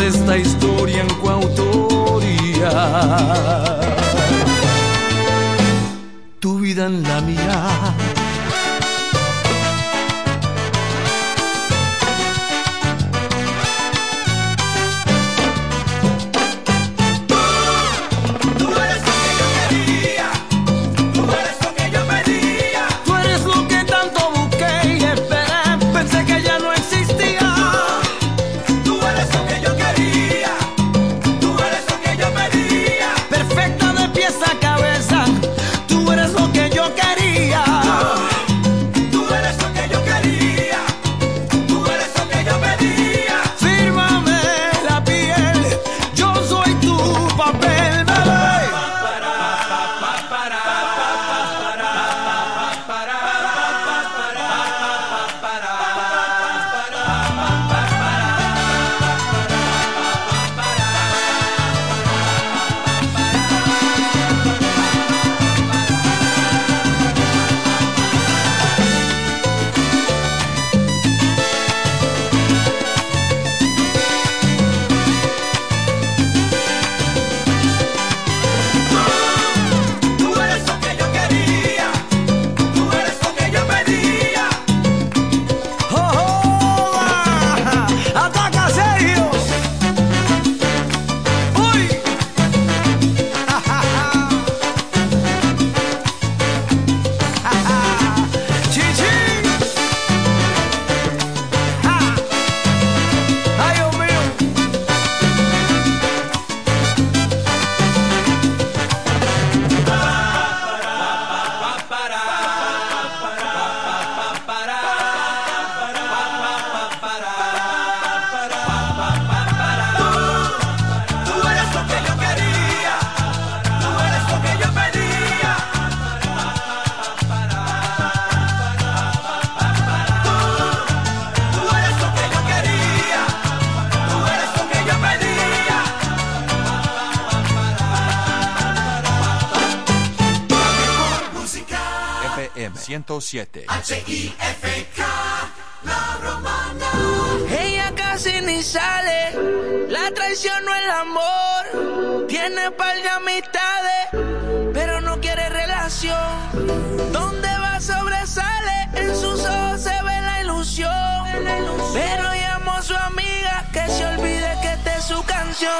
esta historia en coautoría. Tu vida en la mía 7. H-I-F-K, la romana. Ella casi ni sale, la traición no el amor. Tiene par de amistades, pero no quiere relación. Donde va sobresale, en sus ojos se ve la ilusión. Pero llamo a su amiga que se olvide que esta es su canción.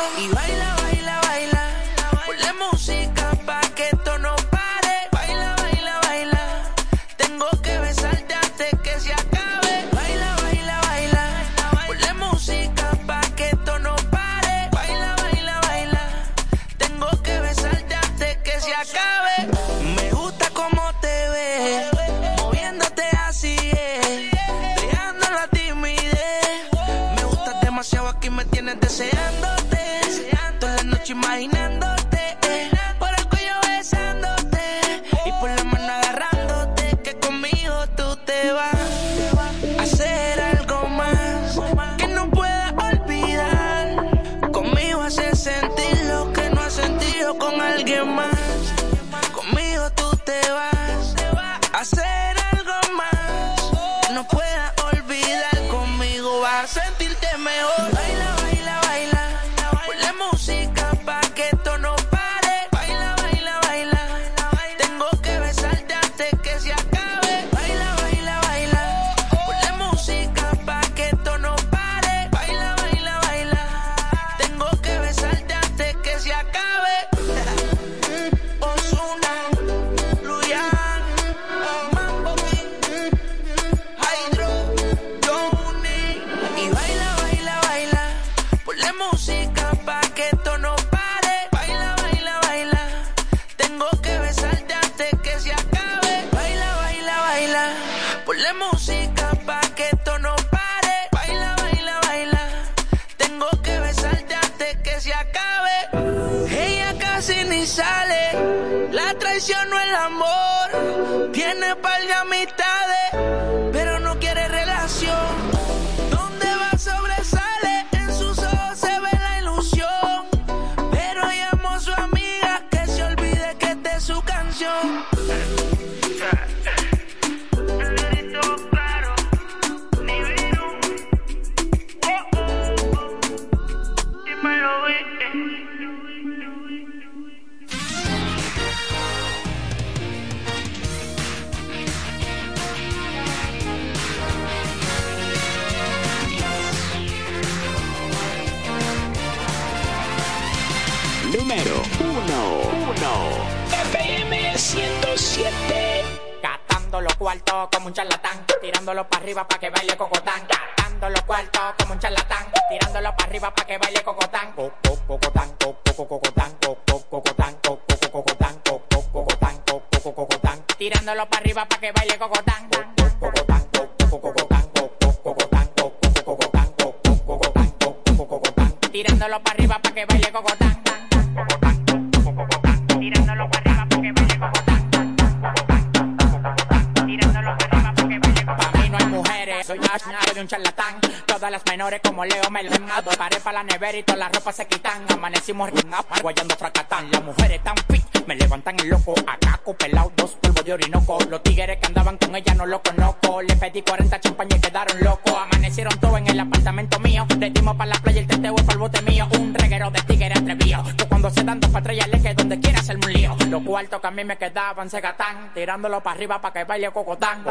Quitan. Amanecimos guayando fracatán. Las mujeres tan fit, me levantan el loco. Acá pelado, dos polvos de orinoco. Los tigres que andaban con ella no lo conozco. Le pedí 40 champañas y quedaron locos. Amanecieron todos en el apartamento mío. Le dimos para la playa el teteo para el bote mío. Un reguero de tigres atrevido. Que cuando se dan dos patrullas le que donde quiera hacerme un lío. Los cuartos que a mí me quedaban se gatán. Tirándolo para arriba para que baile. Cocotán,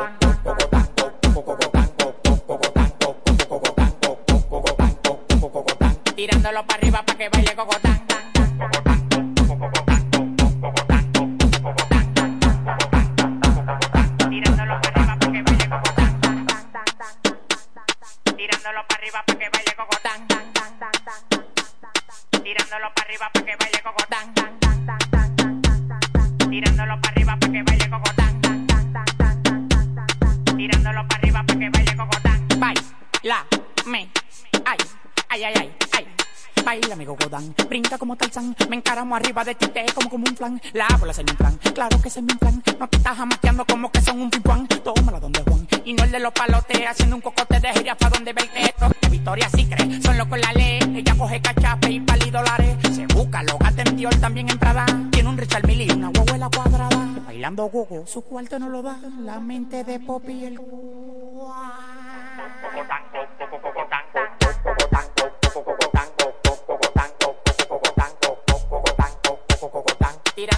la bola se me plan, claro que se me plan, no te estás jamaqueando como que son un pimpán, tómala donde Juan, y no el de los palotes, haciendo un cocote de gira pa' donde ve esto, que Victoria sí cree, son locos la ley, ella coge cachape y pali dólares, se busca, lo gata en Dior, también en Prada, tiene un Richard Mille y una guaguela cuadrada, bailando gogo, su cuarto no lo da, la mente de Poppy y el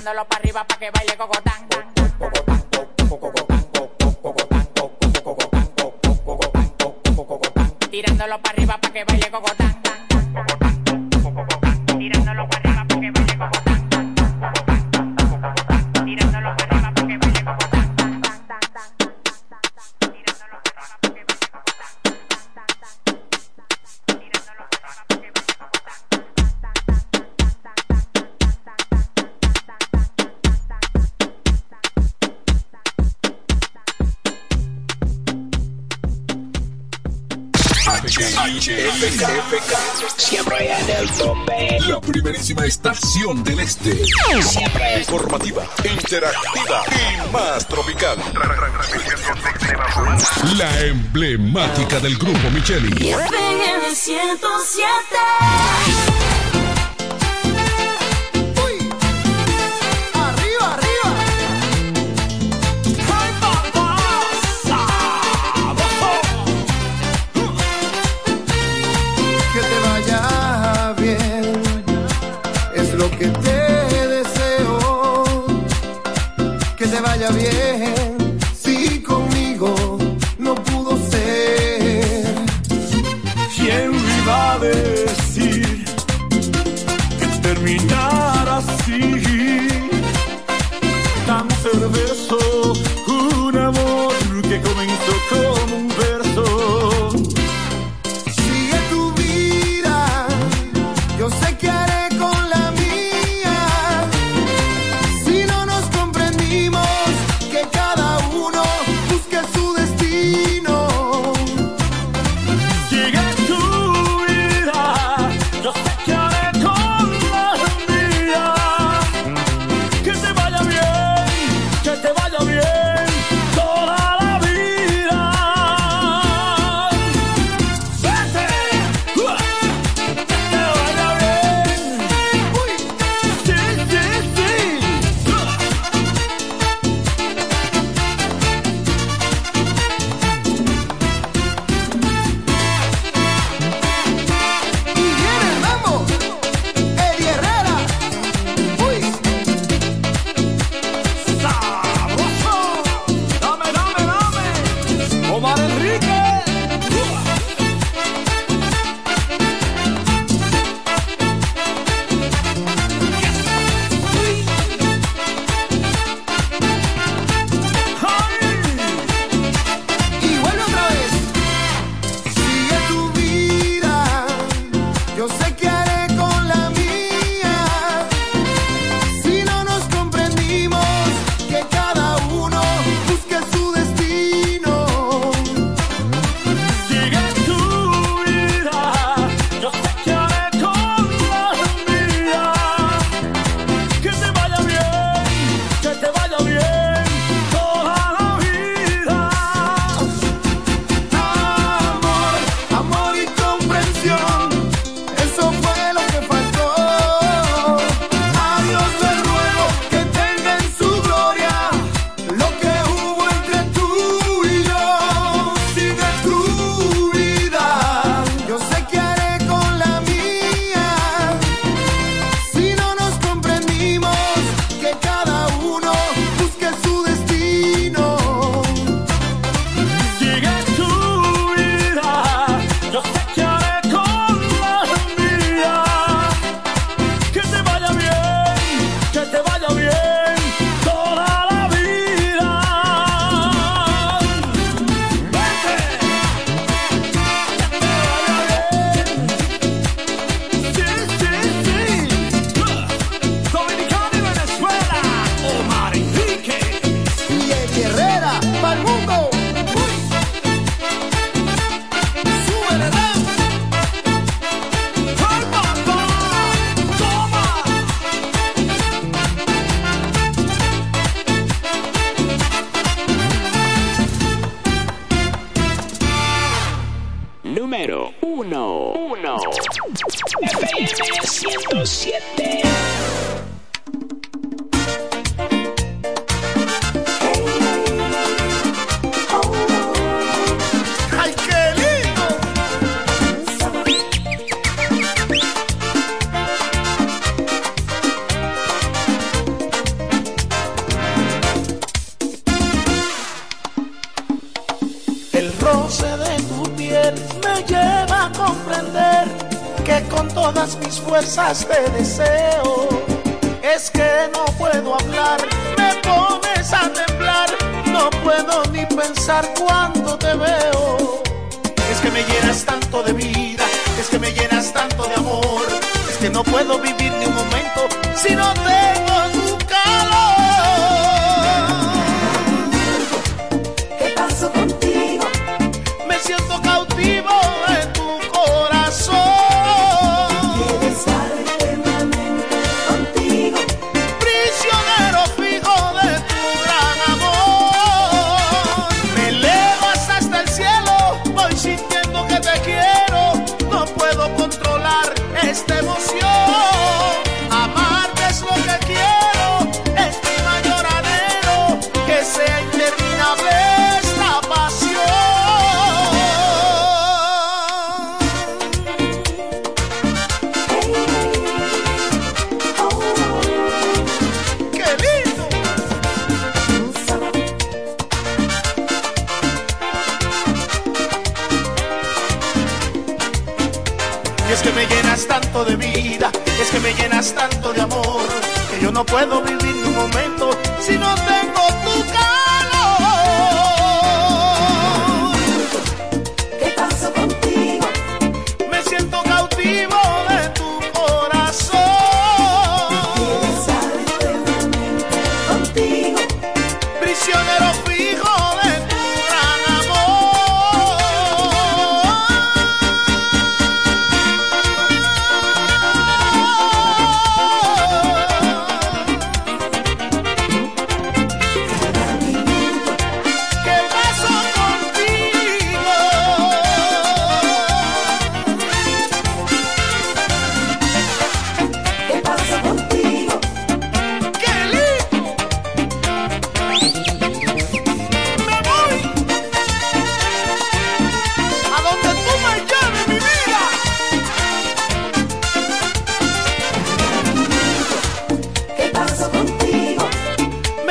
tirándolo para arriba para que baile cocotán. Estación del este. Siempre. Informativa, interactiva y más tropical. La emblemática del grupo Micheli. FM 107.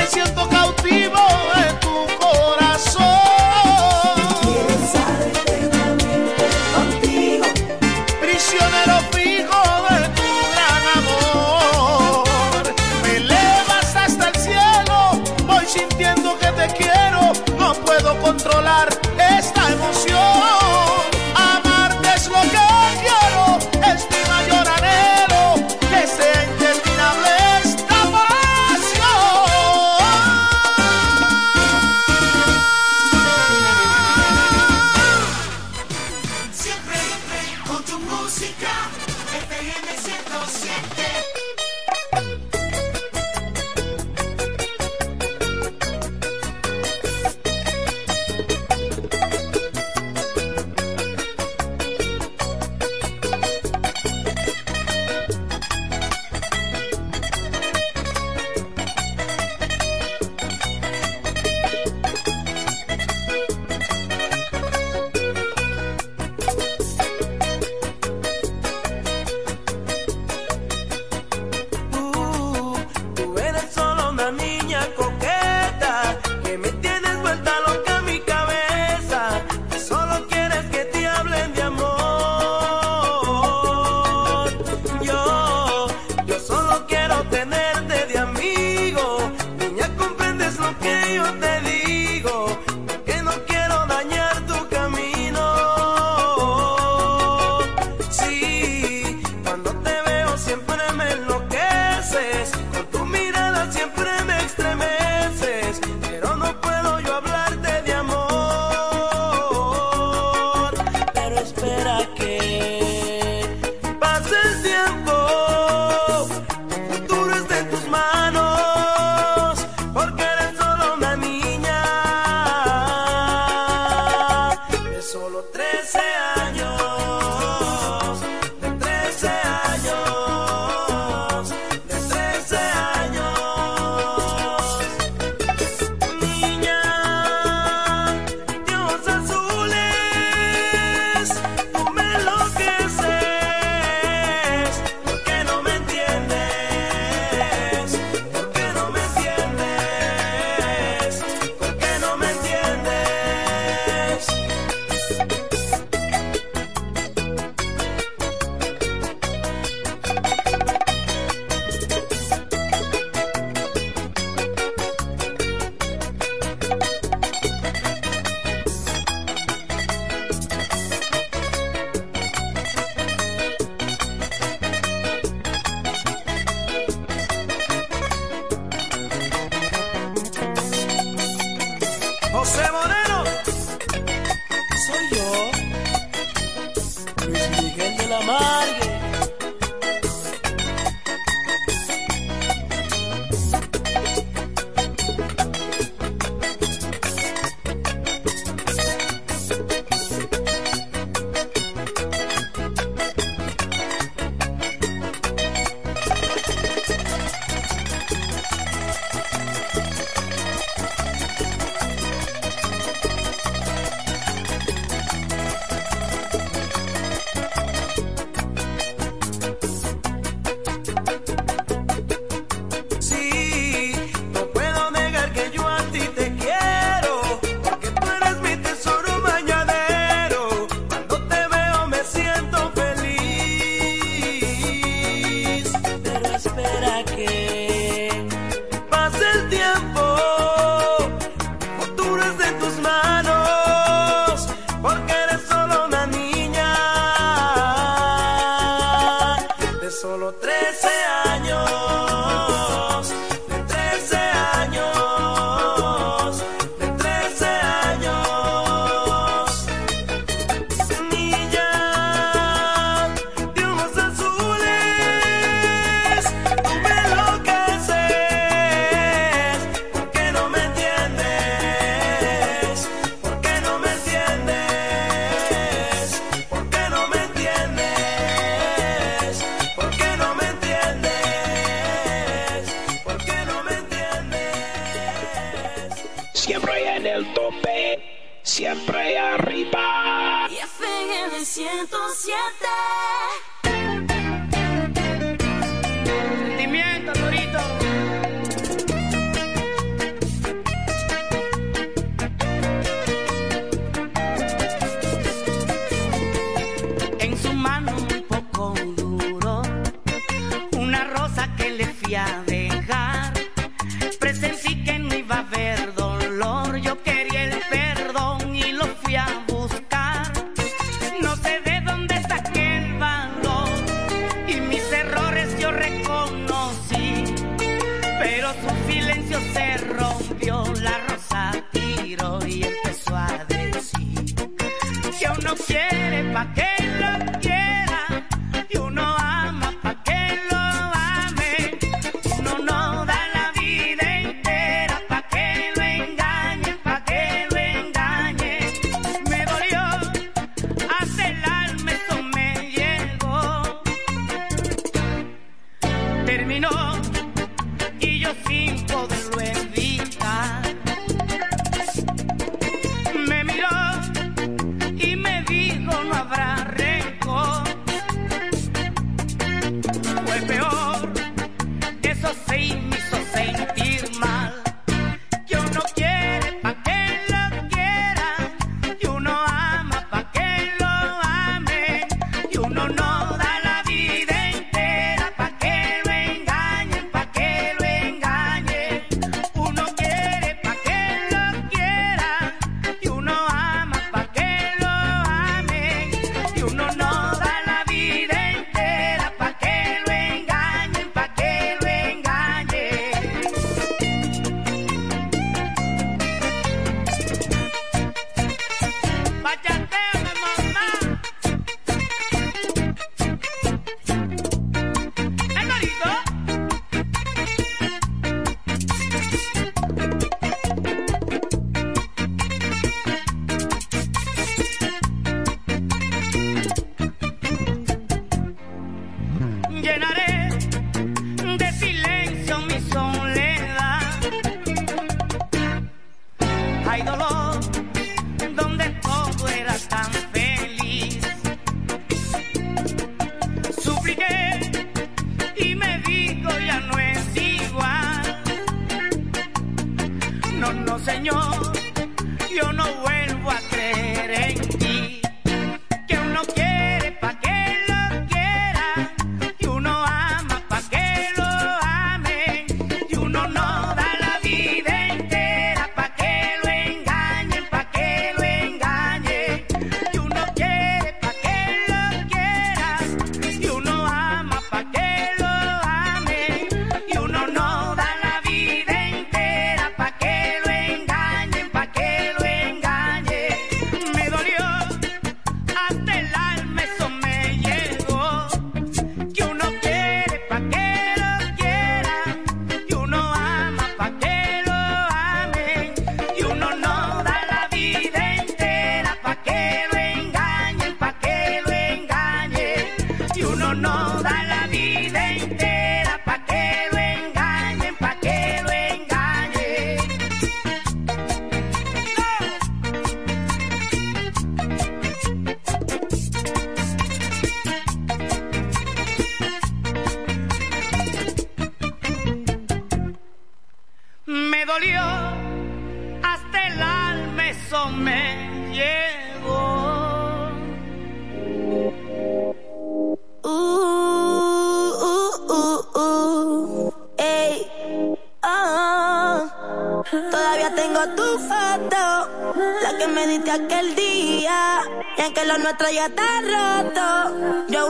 Siento cautivo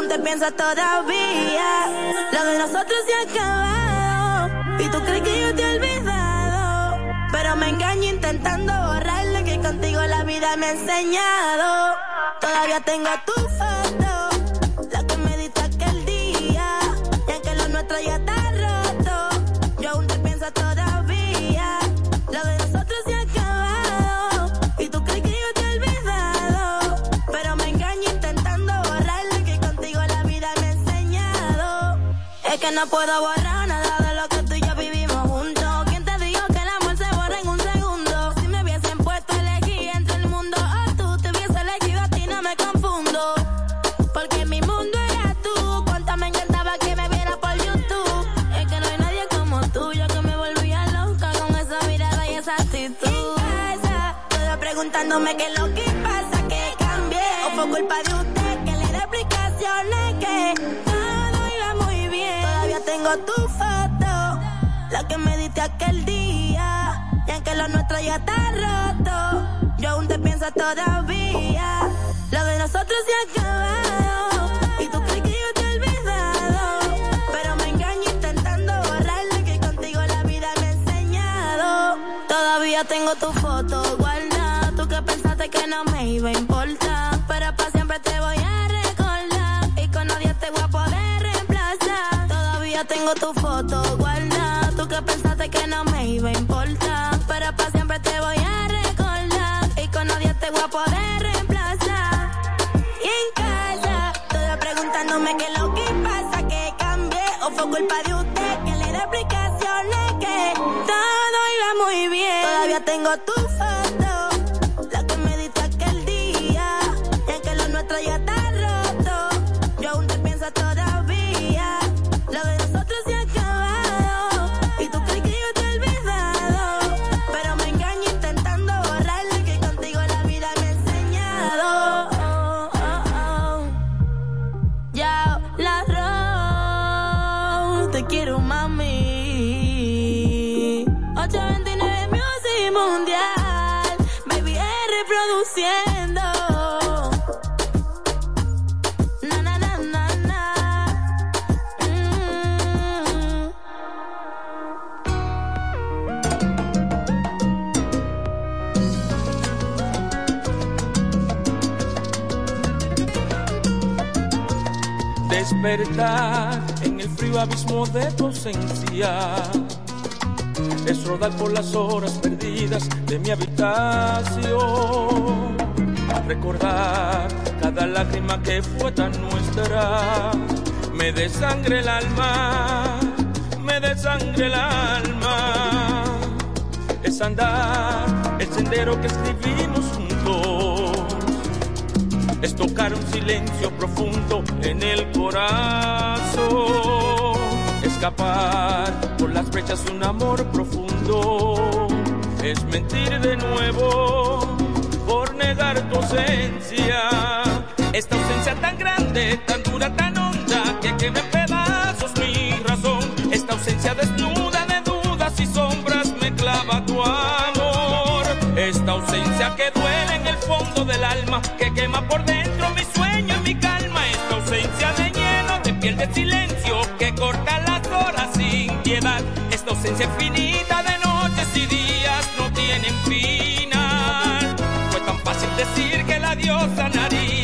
te pienso todavía. No puedo nuestro ya está roto, yo aún te pienso todavía. Lo de nosotros se acabado. Y tú crees que yo te he olvidado. Pero me engaño intentando borrarlo que contigo la vida me ha enseñado. Todavía tengo tu foto guardada. Tú que pensaste que no me iba a Despertar en el frío abismo de tu ausencia. Es rodar por las horas perdidas de mi habitación. Recordar cada lágrima que fue tan nuestra. Me desangre el alma, me desangre el alma. Es andar el sendero que escribimos es tocar un silencio profundo en el corazón, escapar por las brechas un amor profundo, es mentir de nuevo por negar tu ausencia, esta ausencia tan grande, tan dura, tan honda, que quema en pedazos mi razón, esta ausencia desnuda esta ausencia que duele en el fondo del alma, que quema por dentro mi sueño y mi calma, esta ausencia de hielo, de piel de silencio, que corta las horas sin piedad, esta ausencia infinita de noches y días no tienen final. Fue tan fácil decir que la diosa sanaría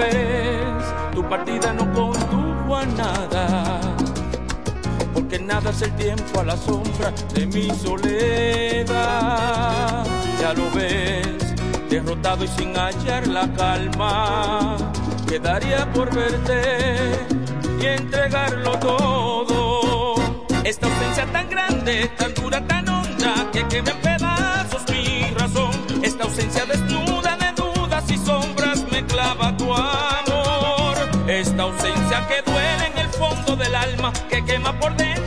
ves, tu partida no condujo a nada. Porque nada es el tiempo a la sombra de mi soledad. Ya lo ves, derrotado y sin hallar la calma. Quedaría por verte y entregarlo todo. Esta ausencia tan grande, tan dura, tan honda, que quema en que duele en el fondo del alma, que quema por dentro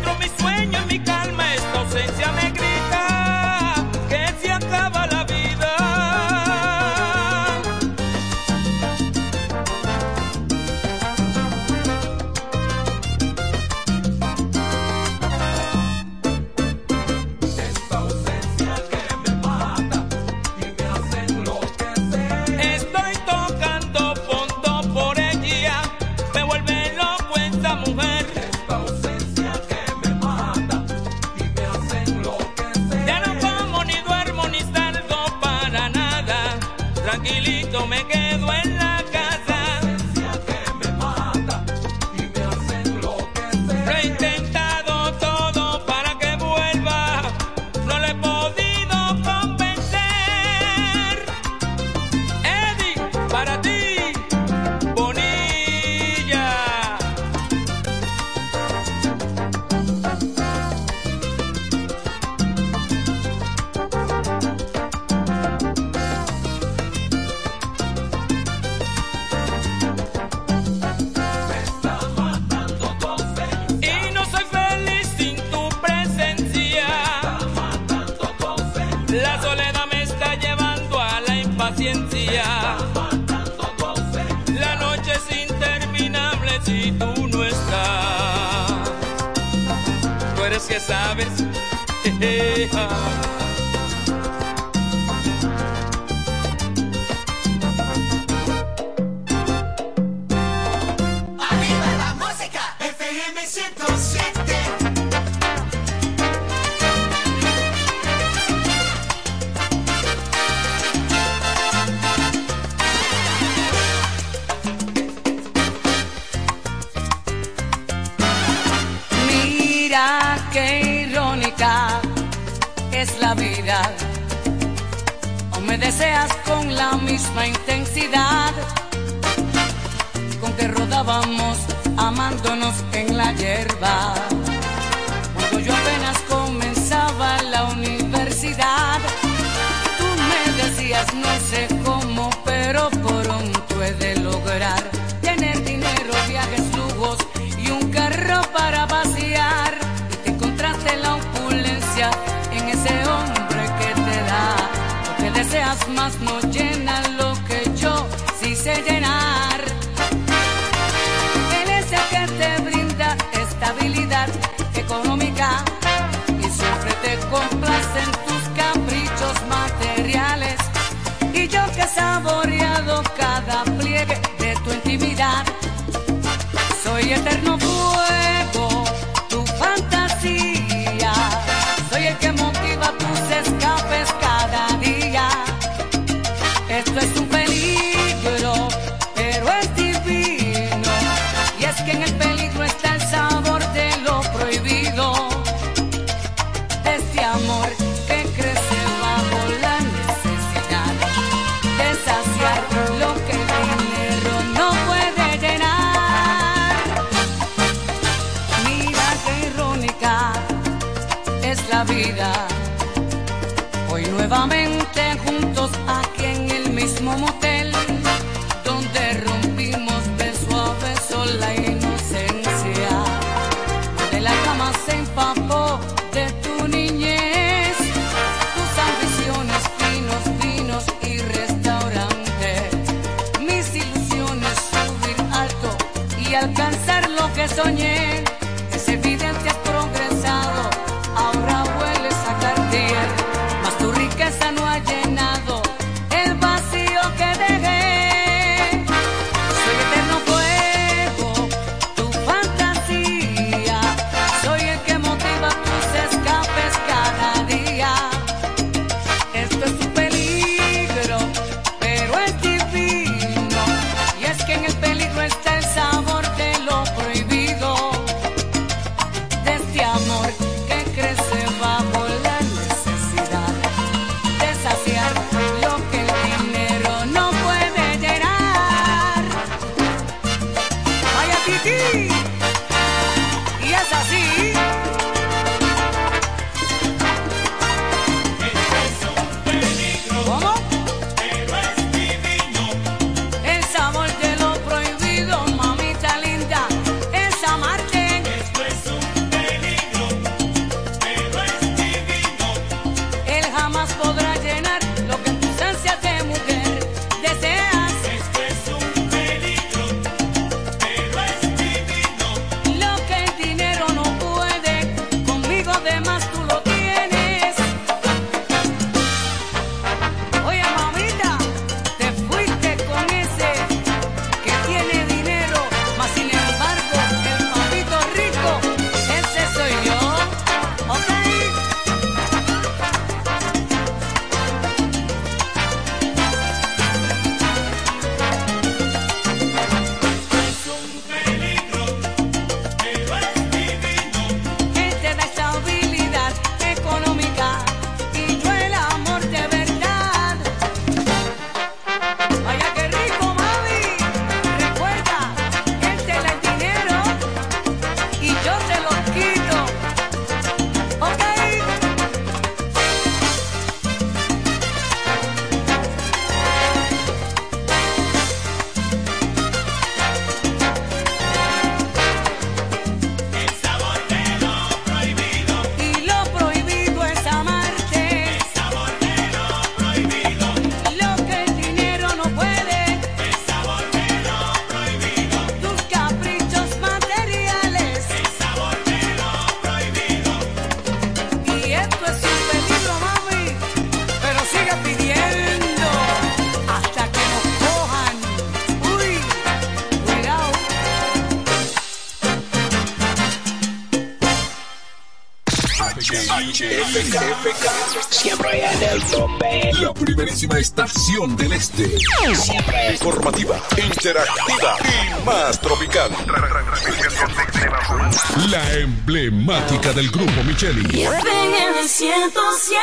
La emblemática del grupo Micheli. en el 107.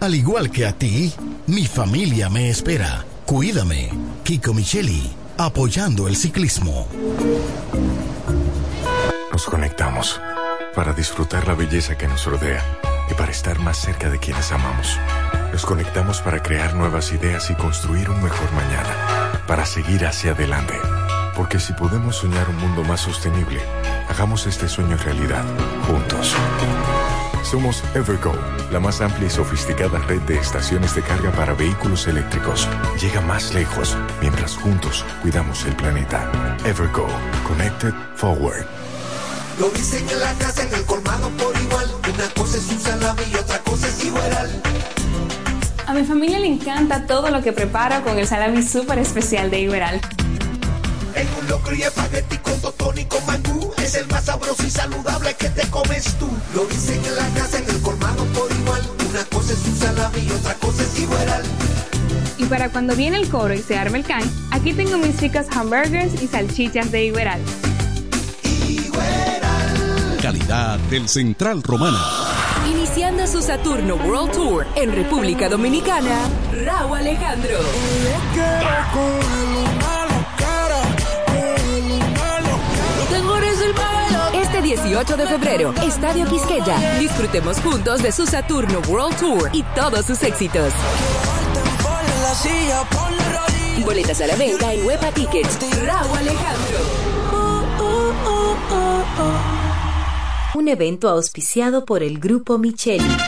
Al igual que a ti, mi familia me espera. Cuídame. Kiko Micheli, apoyando el ciclismo. Nos conectamos para disfrutar la belleza que nos rodea y para estar más cerca de quienes amamos. Nos conectamos para crear nuevas ideas y construir un mejor mañana, para seguir hacia adelante. Porque si podemos soñar un mundo más sostenible, hagamos este sueño realidad, juntos. Somos Evergo, la más amplia y sofisticada red de estaciones de carga para vehículos eléctricos. Llega más lejos mientras juntos cuidamos el planeta. Evergo, Connected Forward. Lo dicen en la casa, en el colmado por igual. Una cosa es un salami y otra cosa es igual. A mi familia le encanta todo lo que prepara con el salami súper especial de Iberal. En un locro y espagueti con totón y con mangú. Es el más sabroso y saludable que te comes tú. Lo dicen en la casa, en el colmado por igual. Una cosa es un salami y otra cosa es igual. Y para cuando viene el coro y se arma el can, aquí tengo mis ricos hamburgers y salchichas de Iberal. Calidad del Central Romana. Iniciando su Saturno World Tour en República Dominicana, Raúl Alejandro. Este 18 de febrero, Estadio Quisqueya. Disfrutemos juntos de su Saturno World Tour y todos sus éxitos. Boletas a la venta en Huepa Tickets. Raúl Alejandro. Un evento auspiciado por el Grupo Micheli.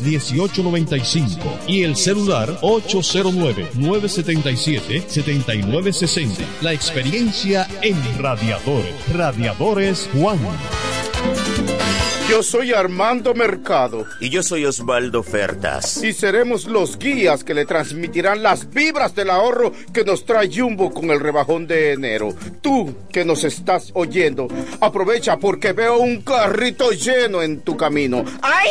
1895 y el celular 809-977-7960. La experiencia en radiadores. Radiadores Juan. Yo soy Armando Mercado. Y yo soy Osvaldo Fertas. Y seremos los guías que le transmitirán las vibras del ahorro que nos trae Jumbo con el rebajón de enero. Tú que nos estás oyendo, aprovecha porque veo un carrito lleno en tu camino. ¡Ay!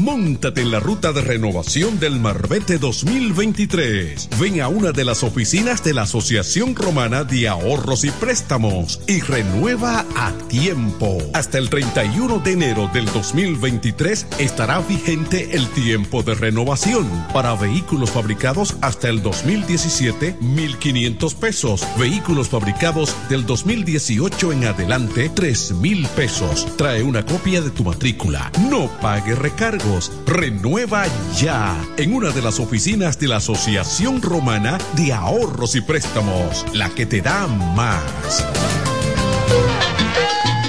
Móntate en la ruta de renovación del Marbete 2023. Ven a una de las oficinas de la Asociación Romana de Ahorros y Préstamos y renueva a tiempo. Hasta el 31 de enero del 2023 estará vigente el tiempo de renovación. Para vehículos fabricados hasta el 2017, 1,500 pesos. Vehículos fabricados del 2018 en adelante, 3,000 pesos. Trae una copia de tu matrícula. No pague recargo Renueva ya en una de las oficinas de la Asociación Romana de Ahorros y Préstamos, la que te da más.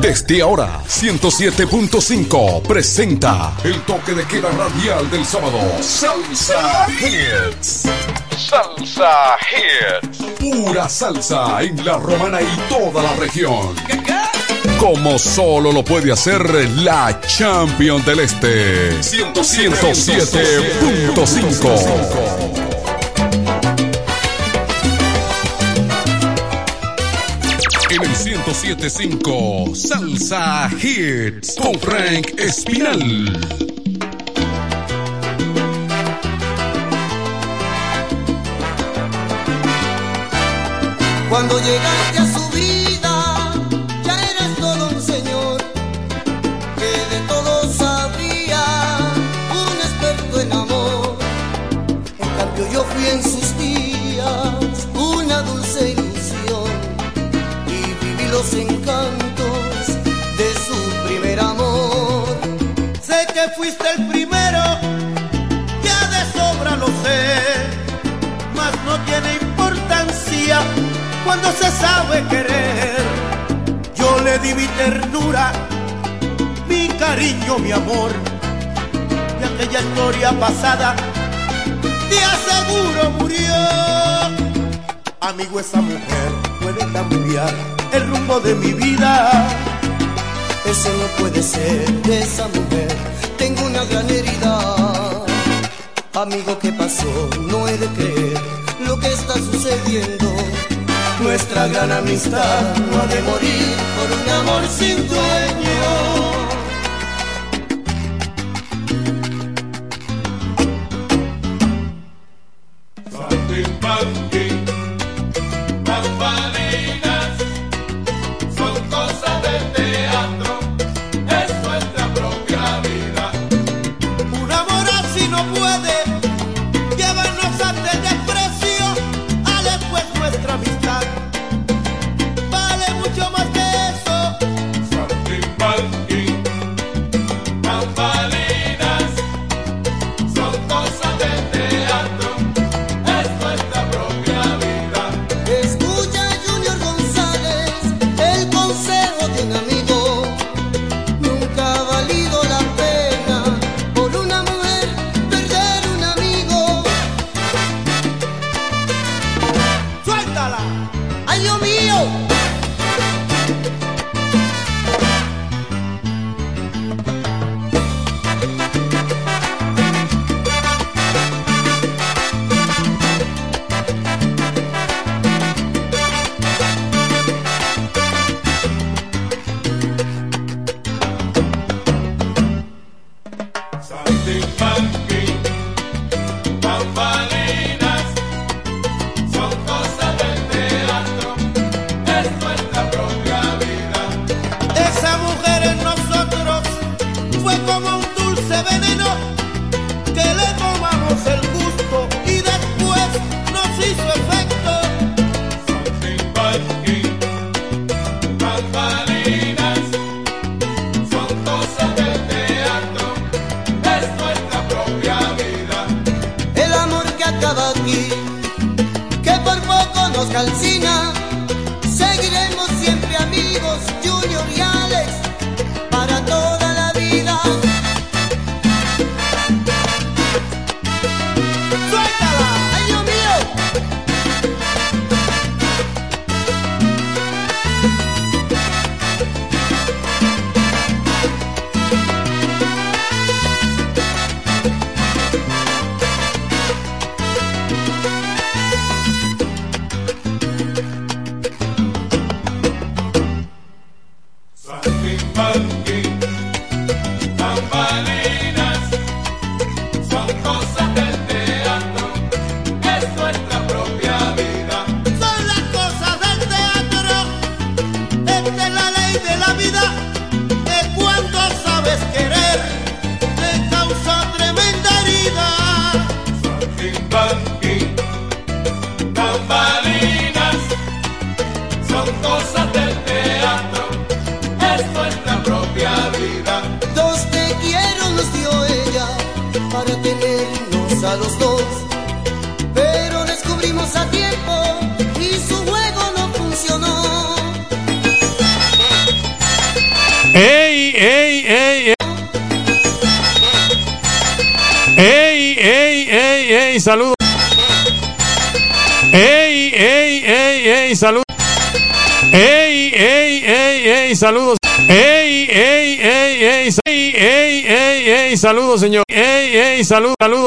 Desde ahora, 107.5 presenta el toque de queda radial del sábado. Salsa Hits. Salsa Hits. Pura salsa en la romana y toda la región. Como solo lo puede hacer la Champion del Este. 107.5. En el 107.5 Salsa Hits con Frank Espinal. Cuando llegaste a los encantos de su primer amor. Sé que fuiste el primero, ya de sobra lo sé, mas no tiene importancia cuando se sabe querer. Yo le di mi ternura, mi cariño, mi amor, y aquella historia pasada, te aseguro murió. Amigo, esa mujer puede cambiar el rumbo de mi vida. Ese no puede ser de esa mujer. Tengo una gran herida. Amigo, ¿qué pasó? No he de creer lo que está sucediendo. Nuestra gran amistad no ha de morir por un amor sin dueño. ¡Saludos, señor! ¡Ey, ey! ¡Saludos, saludos!